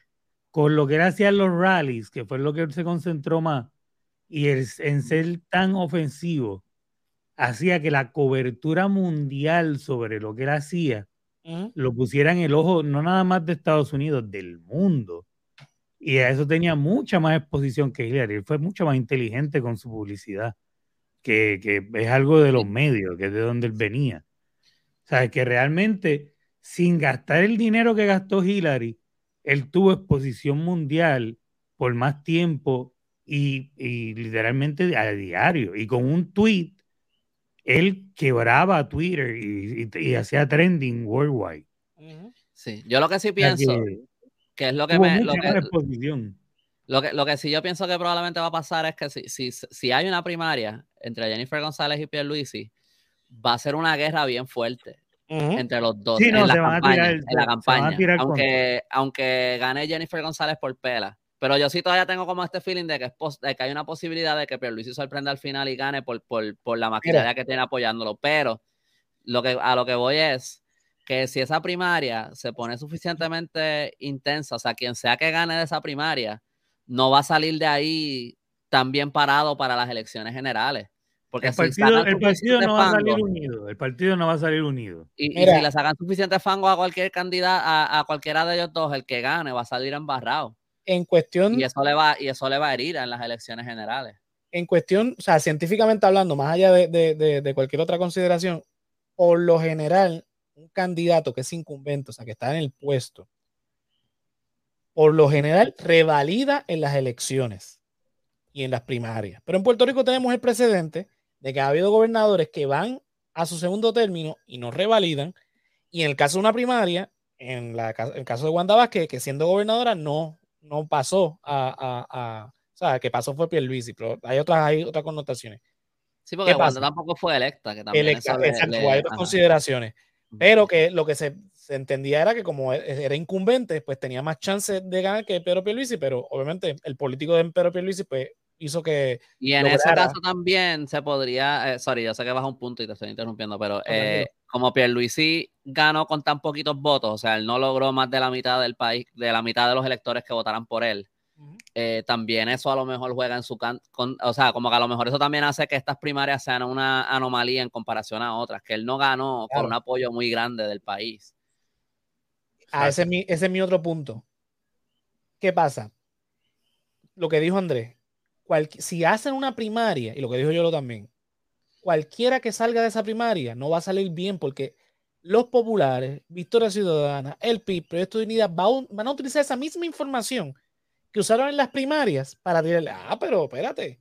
con lo que él hacía los rallies, que fue lo que él se concentró más, y el, en ser tan ofensivo, hacía que la cobertura mundial sobre lo que él hacía lo pusiera en el ojo no nada más de Estados Unidos, del mundo. Y a eso tenía mucha más exposición que Hillary. Él fue mucho más inteligente con su publicidad, que, que es algo de los medios, que es de donde él venía. O sea, que realmente sin gastar el dinero que gastó Hillary, él tuvo exposición mundial por más tiempo y, literalmente a diario. Y con un tweet, él quebraba Twitter y, hacía trending worldwide. Sí, yo lo que sí pienso, que, es lo que me... Lo que, lo que, sí yo pienso que probablemente va a pasar es que si, si, si hay una primaria entre Jennifer González y Pierre Luisi, va a ser una guerra bien fuerte entre los dos en, la campaña, en, la campaña, aunque, aunque gane Jennifer González por pela. Pero yo sí todavía tengo como este feeling de que, es de que hay una posibilidad de que Pierluisi sorprenda al final y gane por, por, por la maquinaria que tiene apoyándolo. Pero lo que, a lo que voy es que si esa primaria se pone suficientemente intensa, o sea, quien sea que gane de esa primaria, no va a salir de ahí tan bien parado para las elecciones generales. Porque el partido, el partido no va a salir unido. El partido no va a salir unido. Y, si le sacan suficiente fango a cualquier candidato, a, cualquiera de ellos dos, el que gane va a salir embarrado. En cuestión. Y eso le va, y eso le va a herir en las elecciones generales. En cuestión, o sea, científicamente hablando, más allá de, de, de, cualquier otra consideración, por lo general, un candidato que es incumbente, o sea, que está en el puesto, por lo general revalida en las elecciones y en las primarias. Pero en Puerto Rico tenemos el precedente de que ha habido gobernadores que van a su segundo término y no revalidan. Y en el caso de una primaria, en, el caso de Wanda Vázquez, que siendo gobernadora no, no pasó a, O sea, que pasó fue Pierluisi, pero hay otras, hay otras connotaciones. Sí, porque cuando tampoco fue electa, que también exacto, hay otras consideraciones. Pero que lo que se, se, entendía era que como e, era incumbente, pues tenía más chances de ganar que Pedro Pierluisi, pero obviamente el político de Pedro Pierluisi, pues hizo que. Y en ese caso también se podría. Eh, sorry, yo sé que vas a un punto y te estoy interrumpiendo, pero eh, como Pierluisi ganó con tan poquitos votos, o sea, él no logró más de la mitad del país, de la mitad de los electores que votaran por él. Eh, también eso a lo mejor juega en su can o sea, como que a lo mejor eso también hace que estas primarias sean una anomalía en comparación a otras, que él no ganó con un apoyo muy grande del país. Ah, ese, es mi, ese es mi otro punto. ¿Qué pasa? Lo que dijo Andrés, si hacen una primaria, y lo que dijo yo lo también, cualquiera que salga de esa primaria no va a salir bien porque los populares, Victoria Ciudadana, el PIB, Proyecto de Unidad van a utilizar esa misma información que usaron en las primarias para decirle, ah, pero espérate,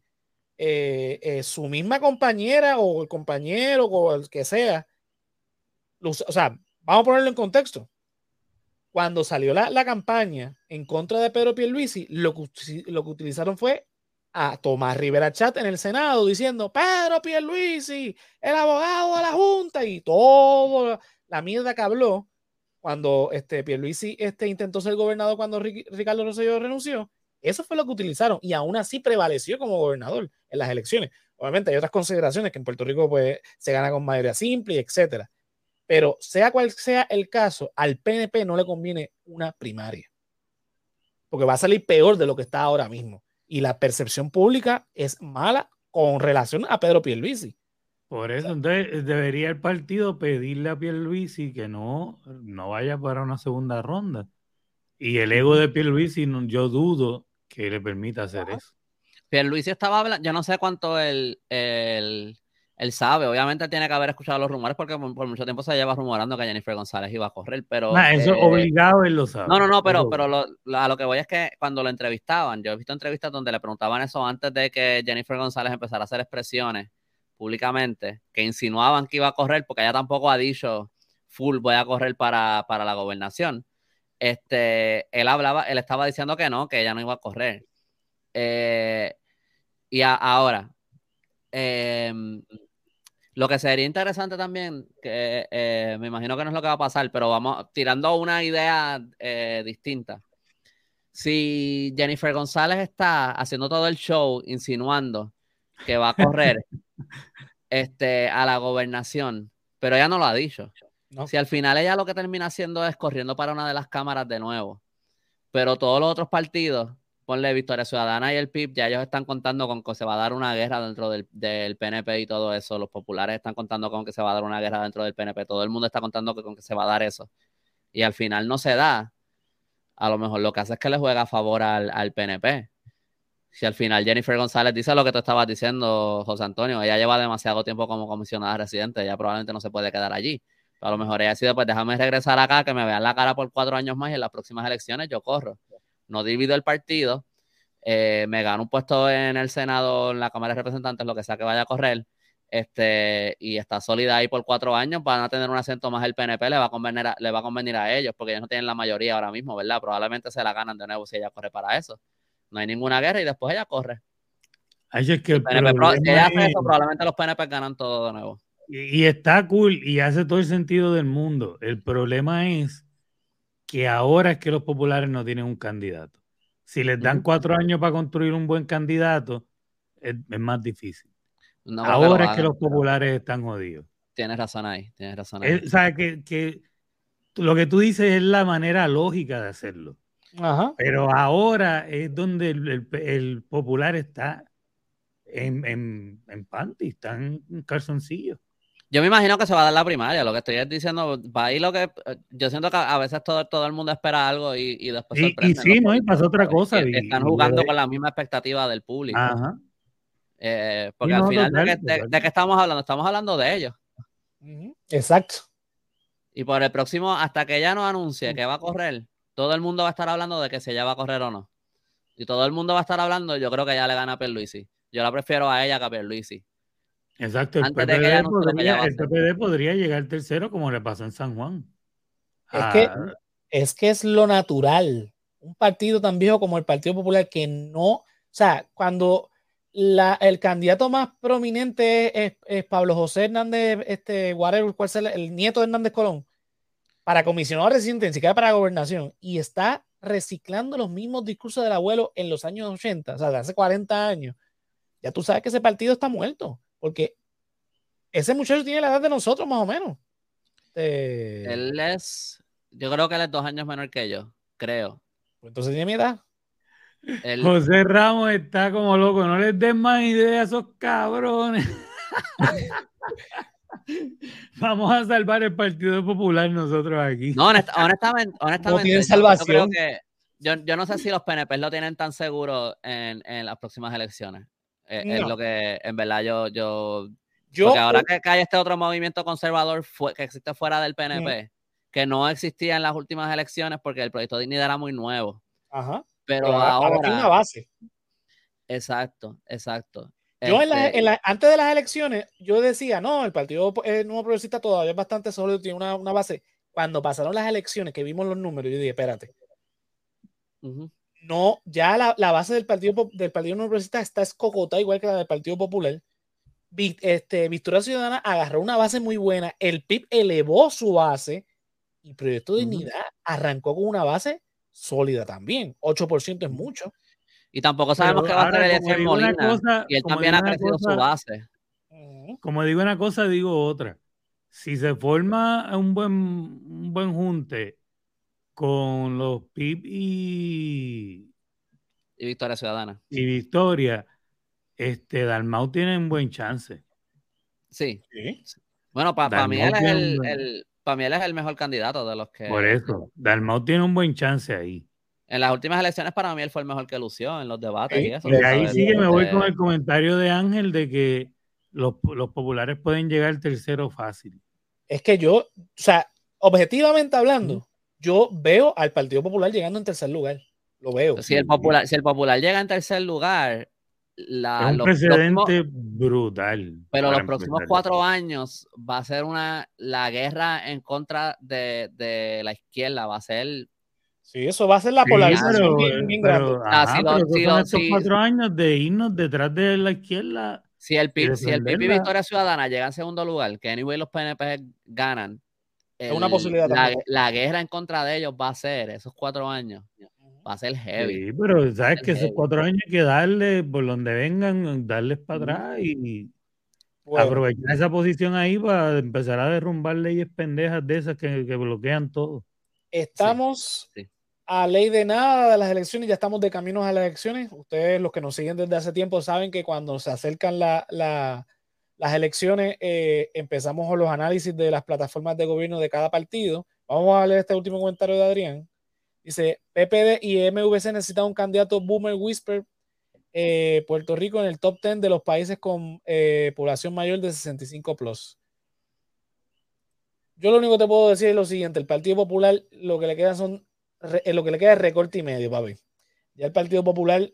eh, eh, su misma compañera o el compañero o el que sea, o sea, vamos a ponerlo en contexto. Cuando salió la, la campaña en contra de Pedro Pierluisi, lo lo que utilizaron fue a Tomás Rivera Chat en el Senado diciendo Pedro Pierluisi, el abogado de la Junta y todo la mierda que habló cuando este Pierluisi este, intentó ser gobernador cuando Ricardo Rosselló renunció. Eso fue lo que utilizaron y aún así prevaleció como gobernador en las elecciones. Obviamente hay otras consideraciones que en Puerto Rico pues, se gana con mayoría simple, etcétera. Pero sea cual sea el caso, al PNP no le conviene una primaria. Porque va a salir peor de lo que está ahora mismo y la percepción pública es mala con relación a Pedro Pierluisi. Por eso, entonces, debería el partido pedirle a Pierluisi que no, no vaya para una segunda ronda. Y el ego de Pierluisi, yo dudo que le permita hacer eso. Pierluisi estaba hablando, yo no sé cuánto el, el, él sabe, obviamente tiene que haber escuchado los rumores porque por, mucho tiempo se lleva rumorando que Jennifer González iba a correr, pero... eso eh, obligado él lo sabe. No, no, no, pero, pero a lo que voy es que cuando lo entrevistaban, yo he visto entrevistas donde le preguntaban eso antes de que Jennifer González empezara a hacer expresiones públicamente, que insinuaban que iba a correr, porque ella tampoco ha dicho full voy a correr para, para la gobernación. Este, él hablaba, él estaba diciendo que no, que ella no iba a correr. Eh, y ahora, eh, lo que sería interesante también, que eh, me imagino que no es lo que va a pasar, pero vamos tirando una idea eh, distinta. Si Jennifer González está haciendo todo el show insinuando que va a correr este, a la gobernación, pero ella no lo ha dicho. Si al final ella lo que termina haciendo es corriendo para una de las cámaras de nuevo, pero todos los otros partidos ponle Victoria Ciudadana y el PIB, ya ellos están contando con que se va a dar una guerra dentro del, PNP y todo eso. Los populares están contando con que se va a dar una guerra dentro del PNP. Todo el mundo está contando con que se va a dar eso. Y al final no se da. A lo mejor lo que hace es que le juega a favor al, PNP. Si al final Jennifer González dice lo que tú estabas diciendo, José Antonio, ella lleva demasiado tiempo como comisionada residente, ella probablemente no se puede quedar allí. a lo mejor ella ha sido, pues déjame regresar acá, que me vean la cara por cuatro años más y en las próximas elecciones yo corro no divido el partido, eh, me gano un puesto en el Senado, en la Cámara de Representantes, lo que sea que vaya a correr, este, y está sólida ahí por cuatro años, van a tener un asiento más el PNP, le va a convenir a, le va a, convenir a ellos, porque ellos no tienen la mayoría ahora mismo, ¿verdad? Probablemente se la ganan de nuevo si ella corre para eso. No hay ninguna guerra y después ella corre. es que probablemente los PNP ganan todo de nuevo. y está cool y hace todo el sentido del mundo. El problema es que ahora es que los populares no tienen un candidato. Si les dan cuatro años para construir un buen candidato, es, más difícil. ahora es que los populares están jodidos. Tienes razón ahí, tienes razón ahí. o sea, que, lo que tú dices es la manera lógica de hacerlo. Pero ahora es donde el, popular está en, en, en panty, está en calzoncillo. Yo me imagino que se va a dar la primaria, lo que estoy diciendo, va ahí lo que, yo siento que a veces todo, todo el mundo espera algo y, y después y, y sí, ¿no? Y pasa otra cosa. están jugando con la misma expectativa del público. Ajá. Eh, porque al final, de, qué estamos hablando? Estamos hablando de ellos. Exacto. Y por el próximo, hasta que ella no anuncie que va a correr, todo el mundo va a estar hablando de que si ella va a correr o no. Y todo el mundo va a estar hablando, yo creo que ella le gana a Perluisi. Yo la prefiero a ella que a Perluisi. Exacto, el, PPD, podría, el PPD, podría, llegar tercero como le pasó en San Juan. Es, que, es que es lo natural. Un partido tan viejo como el Partido Popular que no sea, cuando la, el candidato más prominente es, Pablo José Hernández, este, whatever, ¿cuál es el, nieto de Hernández Colón, para comisionado residente, ni siquiera para gobernación, y está reciclando los mismos discursos del abuelo en los años 80, o sea, de hace 40 años, ya tú sabes que ese partido está muerto, porque ese muchacho tiene la edad de nosotros, más o menos. Él es, yo creo que él es dos años menor que yo, creo. Pues entonces tiene mi edad. José Ramos está como loco, no les den más ideas a esos cabrones. Vamos a salvar el Partido Popular nosotros aquí. No, honestamente, honestamente salvación. Yo, yo, no sé si los PNP lo tienen tan seguro en, en las próximas elecciones. Eh, es lo que en verdad yo, yo, yo porque ahora que, hay este otro movimiento conservador que existe fuera del PNP, que no existía en las últimas elecciones porque el proyecto de dignidad era muy nuevo. Ajá. Pero, ahora, tiene una base. Exacto, exacto. Yo en la, este antes de las elecciones, yo decía, no, el Partido eh, Nuevo Progresista todavía es bastante sólido, tiene una, una, base. Cuando pasaron las elecciones, que vimos los números, yo dije, espérate. No, ya la, la, base del Partido, del Partido Nuevo Progresista está escocota, igual que la del Partido Popular. Este, Victoria Ciudadana agarró una base muy buena, el PIB elevó su base y Proyecto de Dignidad arrancó con una base sólida también. 8% es mucho. Y tampoco sabemos qué va a hacer Eliezer Molina. y él también ha crecido su base. Como digo una cosa, digo otra. Si se forma un buen, un buen junte con los PIB y... Y Victoria Ciudadana. Y Victoria, este, Dalmau tiene un buen chance. Sí. Bueno, para mí él es el, para mí él es el mejor candidato de los que. Por eso, Dalmau tiene un buen chance ahí. En las últimas elecciones, para mí él fue el mejor que lució en los debates y eso. Y ahí sí que me voy con el comentario de Ángel de que los, populares pueden llegar tercero fácil. Es que yo, o sea, objetivamente hablando, yo veo al Partido Popular llegando en tercer lugar. Lo veo. Si el popular, si el popular llega en tercer lugar, la, es un precedente brutal. Pero los próximos cuatro años va a ser una la guerra en contra de, de la izquierda, va a ser Sí, eso va a ser la polarización estos cuatro años de irnos detrás de la izquierda. Si el PIB, si el PIB y Victoria Ciudadana llega en segundo lugar, que anyway los PNP ganan, es una posibilidad la, la, guerra en contra de ellos va a ser esos cuatro años va a ser heavy. Sí, pero sabes que esos cuatro años hay que darle, por donde vengan, darles para atrás y aprovechar esa posición ahí para empezar a derrumbar leyes pendejas de esas que, bloquean todo. Estamos a ley de nada de las elecciones, ya estamos de camino a las elecciones. Ustedes, los que nos siguen desde hace tiempo, saben que cuando se acercan las elecciones, eh, empezamos con los análisis de las plataformas de gobierno de cada partido. Vamos a leer este último comentario de Adrián. Dice, PPD y MVC necesitan un candidato Boomer Whisper eh, Puerto Rico en el top 10 de los países con eh, población mayor de 65 plus. Yo lo único que te puedo decir es lo siguiente, el Partido Popular lo que le queda son lo que le queda es recorte y medio, papi. Ya el Partido Popular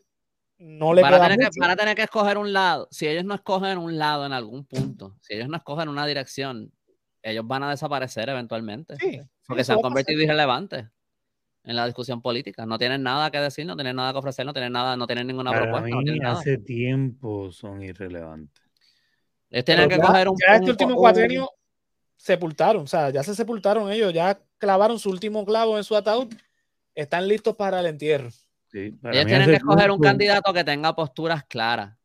no le van a, tener que, van a tener que escoger un lado. Si ellos no escogen un lado en algún punto, si ellos no escogen una dirección, ellos van a desaparecer eventualmente. porque se han convertido irrelevantes en la discusión política. No tienen nada que decir, no tienen nada que ofrecer, no tienen nada, no tienen ninguna propuesta. hace tiempo son irrelevantes. Ellos tienen que coger un. Ya este último cuatrenio sepultaron, o sea, ya se sepultaron ellos, ya clavaron su último clavo en su ataúd, están listos para el entierro. Ellos tienen que escoger un candidato que tenga posturas claras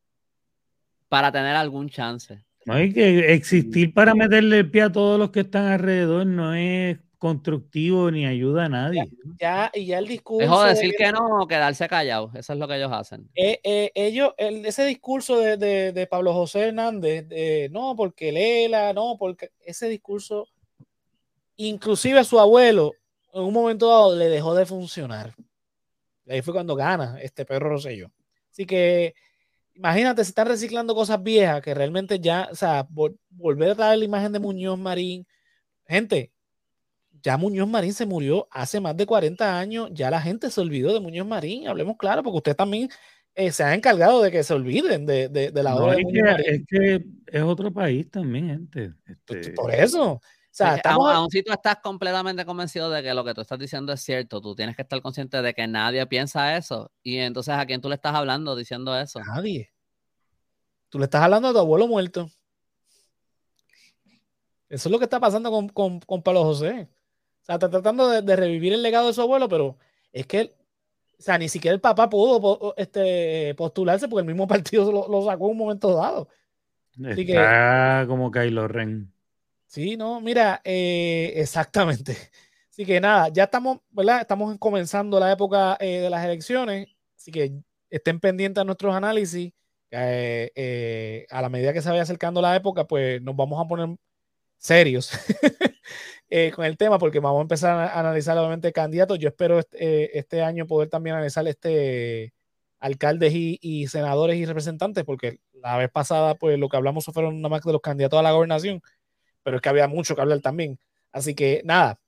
para tener algún chance. No hay que existir para meterle el pie a todos los que están alrededor, no es constructivo ni ayuda a nadie. Ya, y ya el discurso. Dejo de decir que no o quedarse callado. Eso es lo que ellos hacen. Eh, eh, ellos, ese discurso de, de, Pablo José Hernández, de, no, porque Lela, no, porque ese discurso, inclusive a su abuelo, en un momento dado le dejó de funcionar. Ahí fue cuando gana este perro Rosselló. Así que imagínate, se están reciclando cosas viejas que realmente ya, o sea, volver a traer la imagen de Muñoz Marín. Gente, ya Muñoz Marín se murió hace más de 40 años, ya la gente se olvidó de Muñoz Marín, hablemos claro, porque usted también eh, se ha encargado de que se olviden de, de, la obra de Muñoz Marín. Es que es otro país también, gente. Este por eso. Sea, aún, si tú estás completamente convencido de que lo que tú estás diciendo es cierto, tú tienes que estar consciente de que nadie piensa eso. Y entonces, ¿a quién tú le estás hablando diciendo eso? Nadie. Tú le estás hablando a tu abuelo muerto. Eso es lo que está pasando con, con, con Pablo José. O sea, está tratando de, revivir el legado de su abuelo, pero es que, o sea, ni siquiera el papá pudo este, postularse porque el mismo partido lo, sacó en un momento dado. está como Kylo Ren. Sí, no, mira, eh, exactamente. Así que nada, ya estamos, ¿verdad? Estamos comenzando la época eh, de las elecciones, así que estén pendientes a nuestros análisis. Eh, a la medida que se vaya acercando la época, pues nos vamos a poner serios con el tema, porque vamos a empezar a analizar obviamente candidatos. Yo espero este, año poder también analizar este alcaldes y, y, senadores y representantes, porque la vez pasada, pues lo que hablamos fueron nada más de los candidatos a la gobernación pero es que había mucho que hablar también. Así que nada,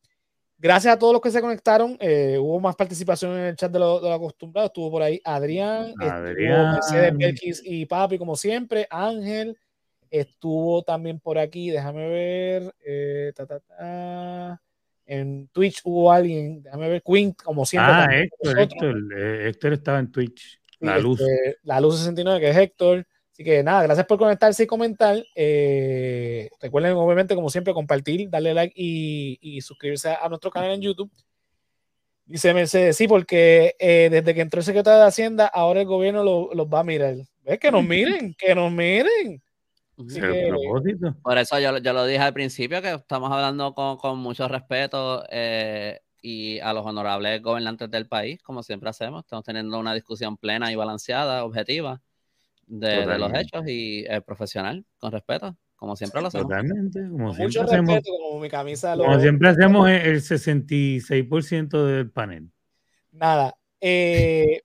gracias a todos los que se conectaron. Eh, hubo más participación en el chat de lo, acostumbrado. Estuvo por ahí Adrián, Adrián. Mercedes y Papi, como siempre. Ángel estuvo también por aquí. Déjame ver. Eh, en Twitch hubo alguien. Déjame ver. Queen, como siempre. Ah, Héctor, Héctor, eh, Héctor, estaba en Twitch. La luz. Este, la luz 69, que es Héctor. Así que nada, gracias por conectarse y comentar. Eh, recuerden, obviamente, como siempre, compartir, darle like y, suscribirse a, nuestro canal en YouTube. Dice Mercedes, sí, porque eh, desde que entró el secretario de Hacienda, ahora el gobierno los va a mirar. ¿Ves? Que nos miren, que nos miren. Por eso yo, yo, lo dije al principio, que estamos hablando con, con mucho respeto eh, y a los honorables gobernantes del país, como siempre hacemos. Estamos teniendo una discusión plena y balanceada, objetiva de, los hechos y el profesional, con respeto, como siempre lo hacemos. Totalmente, como siempre Mucho hacemos. Respeto, como mi camisa como siempre hacemos el 66% del panel. Nada. Eh,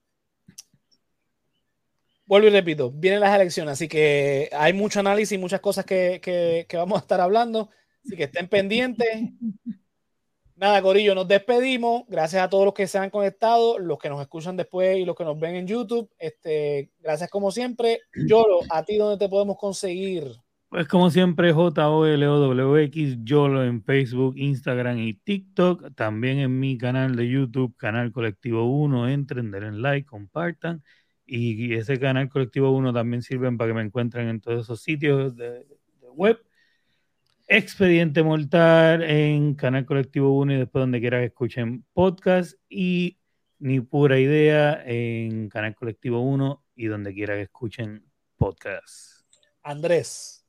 vuelvo y repito, vienen las elecciones, así que hay mucho análisis y muchas cosas que, que, que vamos a estar hablando. Así que estén pendientes. Nada, Corillo, nos despedimos. Gracias a todos los que se han conectado, los que nos escuchan después y los que nos ven en YouTube. Este, gracias como siempre. Yolo, ¿a ti dónde te podemos conseguir? Pues como siempre, J-O-L-O-W-X, Yolo en Facebook, Instagram y TikTok. También en mi canal de YouTube, Canal Colectivo 1. Entren, den like, compartan. Y ese canal Colectivo 1 también sirve para que me encuentren en todos esos sitios de web Expediente Mortal en Canal Colectivo 1 y después donde quiera que escuchen podcast y Ni Pura Idea en Canal Colectivo 1 y donde quiera que escuchen podcast. Andrés.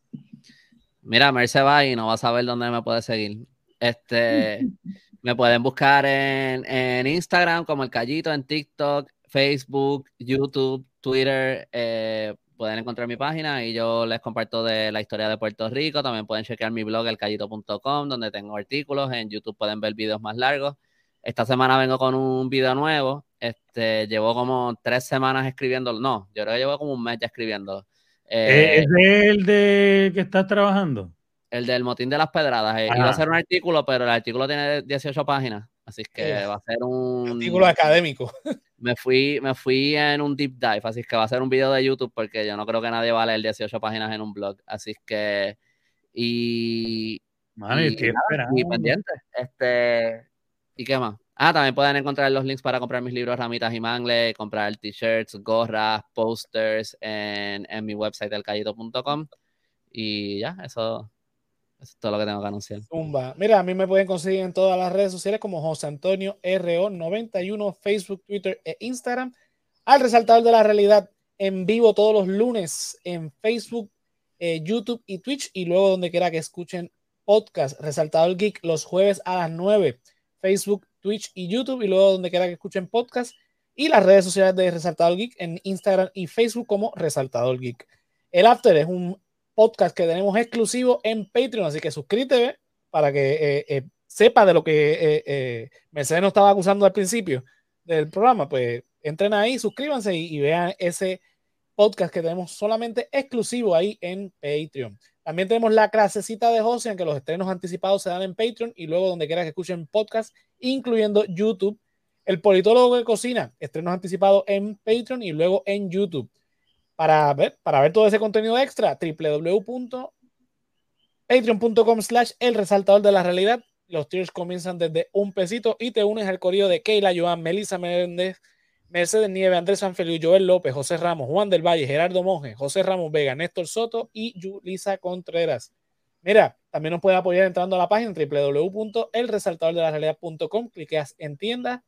Mira, Merce va y no va a saber dónde me puede seguir. Este, me pueden buscar en, en, Instagram como El Callito, en TikTok, Facebook, YouTube, Twitter, eh, pueden encontrar mi página y yo les comparto de la historia de Puerto Rico. También pueden chequear mi blog, elcallito.com, donde tengo artículos. En YouTube pueden ver videos más largos. Esta semana vengo con un video nuevo. Este, llevo como tres semanas escribiendo. No, yo creo que llevo como un mes ya escribiendo. Eh, ¿Es el de que estás trabajando? El del motín de las pedradas. Eh, iba a ser un artículo, pero el artículo tiene 18 páginas. Así que va a ser un artículo académico. Me fui, me fui en un deep dive, así que va a ser un video de YouTube porque yo no creo que nadie va a leer 18 páginas en un blog. Así que y, y, pendiente. Este, ¿y qué más? Ah, también pueden encontrar los links para comprar mis libros Ramitas y Mangle, comprar t-shirts, gorras, posters en, en mi website elcallito.com. Y ya, eso, eso es todo lo que tengo que anunciar. Mira, a mí me pueden conseguir en todas las redes sociales como José Antonio RO91, Facebook, Twitter e Instagram. Al resaltador de la realidad en vivo todos los lunes en Facebook, eh, YouTube y Twitch. Y luego donde quiera que escuchen podcast, Resaltador Geek los jueves a las 9. Facebook, Twitch y YouTube. Y luego donde quiera que escuchen podcast. Y las redes sociales de Resaltador Geek en Instagram y Facebook como Resaltador Geek. El After es un podcast que tenemos exclusivo en Patreon, así que suscríbete para que eh, eh, sepa de lo que eh, Mercedes nos estaba acusando al principio del programa, pues entren ahí, suscríbanse y, vean ese podcast que tenemos solamente exclusivo ahí en Patreon. También tenemos la clasecita de José, en que los estrenos anticipados se dan en Patreon y luego donde quiera que escuchen podcast, incluyendo YouTube. El politólogo de cocina, estrenos anticipados en Patreon y luego en YouTube para ver, para ver todo ese contenido extra, www.patreon.com Patreon.com slash el resaltador de la realidad. Los tiers comienzan desde un pesito y te unes al corrido de Keila Joan, Melissa Méndez, Mercedes Nieve, Andrés Sanfeliu, Joel López, José Ramos, Juan del Valle, Gerardo Monge, José Ramos Vega, Néstor Soto y Yulisa Contreras. Mira, también nos puede apoyar entrando a la página www.elresaltadordelarealidad.com, cliqueas en tienda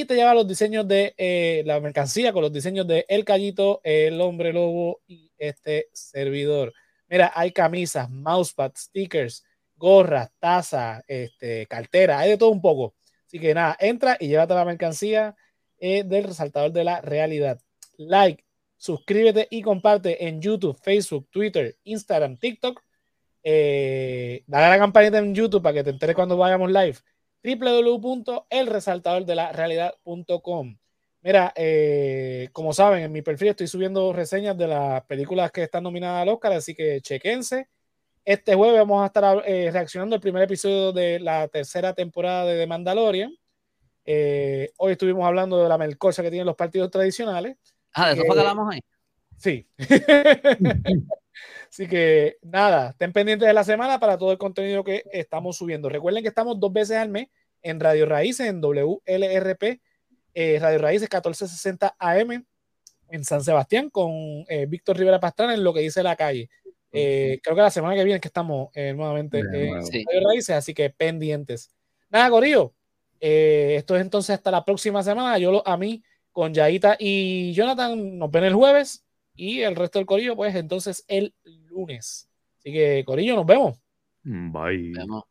y te lleva los diseños de eh, la mercancía con los diseños de El Callito, El Hombre Lobo y este servidor. Mira, hay camisas, mousepad, stickers, gorras, taza, este, cartera, hay de todo un poco. Así que nada, entra y llévate la mercancía eh, del resaltador de la realidad. Like, suscríbete y comparte en YouTube, Facebook, Twitter, Instagram, TikTok. Eh, dale a la campanita en YouTube para que te enteres cuando vayamos live. www.elresaltadordelarealidad.com. Mira, eh, como saben, en mi perfil estoy subiendo reseñas de las películas que están nominadas al Oscar, así que chequense. Este jueves vamos a estar eh, reaccionando al primer episodio de la tercera temporada de The Mandalorian. Eh, hoy estuvimos hablando de la melcocha que tienen los partidos tradicionales. Ah, de eso fue que hablamos hoy. Sí. Así que nada, estén pendientes de la semana para todo el contenido que estamos subiendo. Recuerden que estamos dos veces al mes en Radio Raíces, en WLRP eh, Radio Raíces 1460 AM en San Sebastián con eh, Víctor Rivera Pastrana en lo que dice la calle. Eh, creo que la semana que viene que estamos nuevamente en Radio Raíces, así que pendientes. Nada, Corillo. esto es entonces hasta la próxima semana. Yo a mí, con Yaita y Jonathan, nos ven el jueves y el resto del Corillo, pues entonces el lunes. Así que, Corillo, nos vemos. Bye. Nos vemos.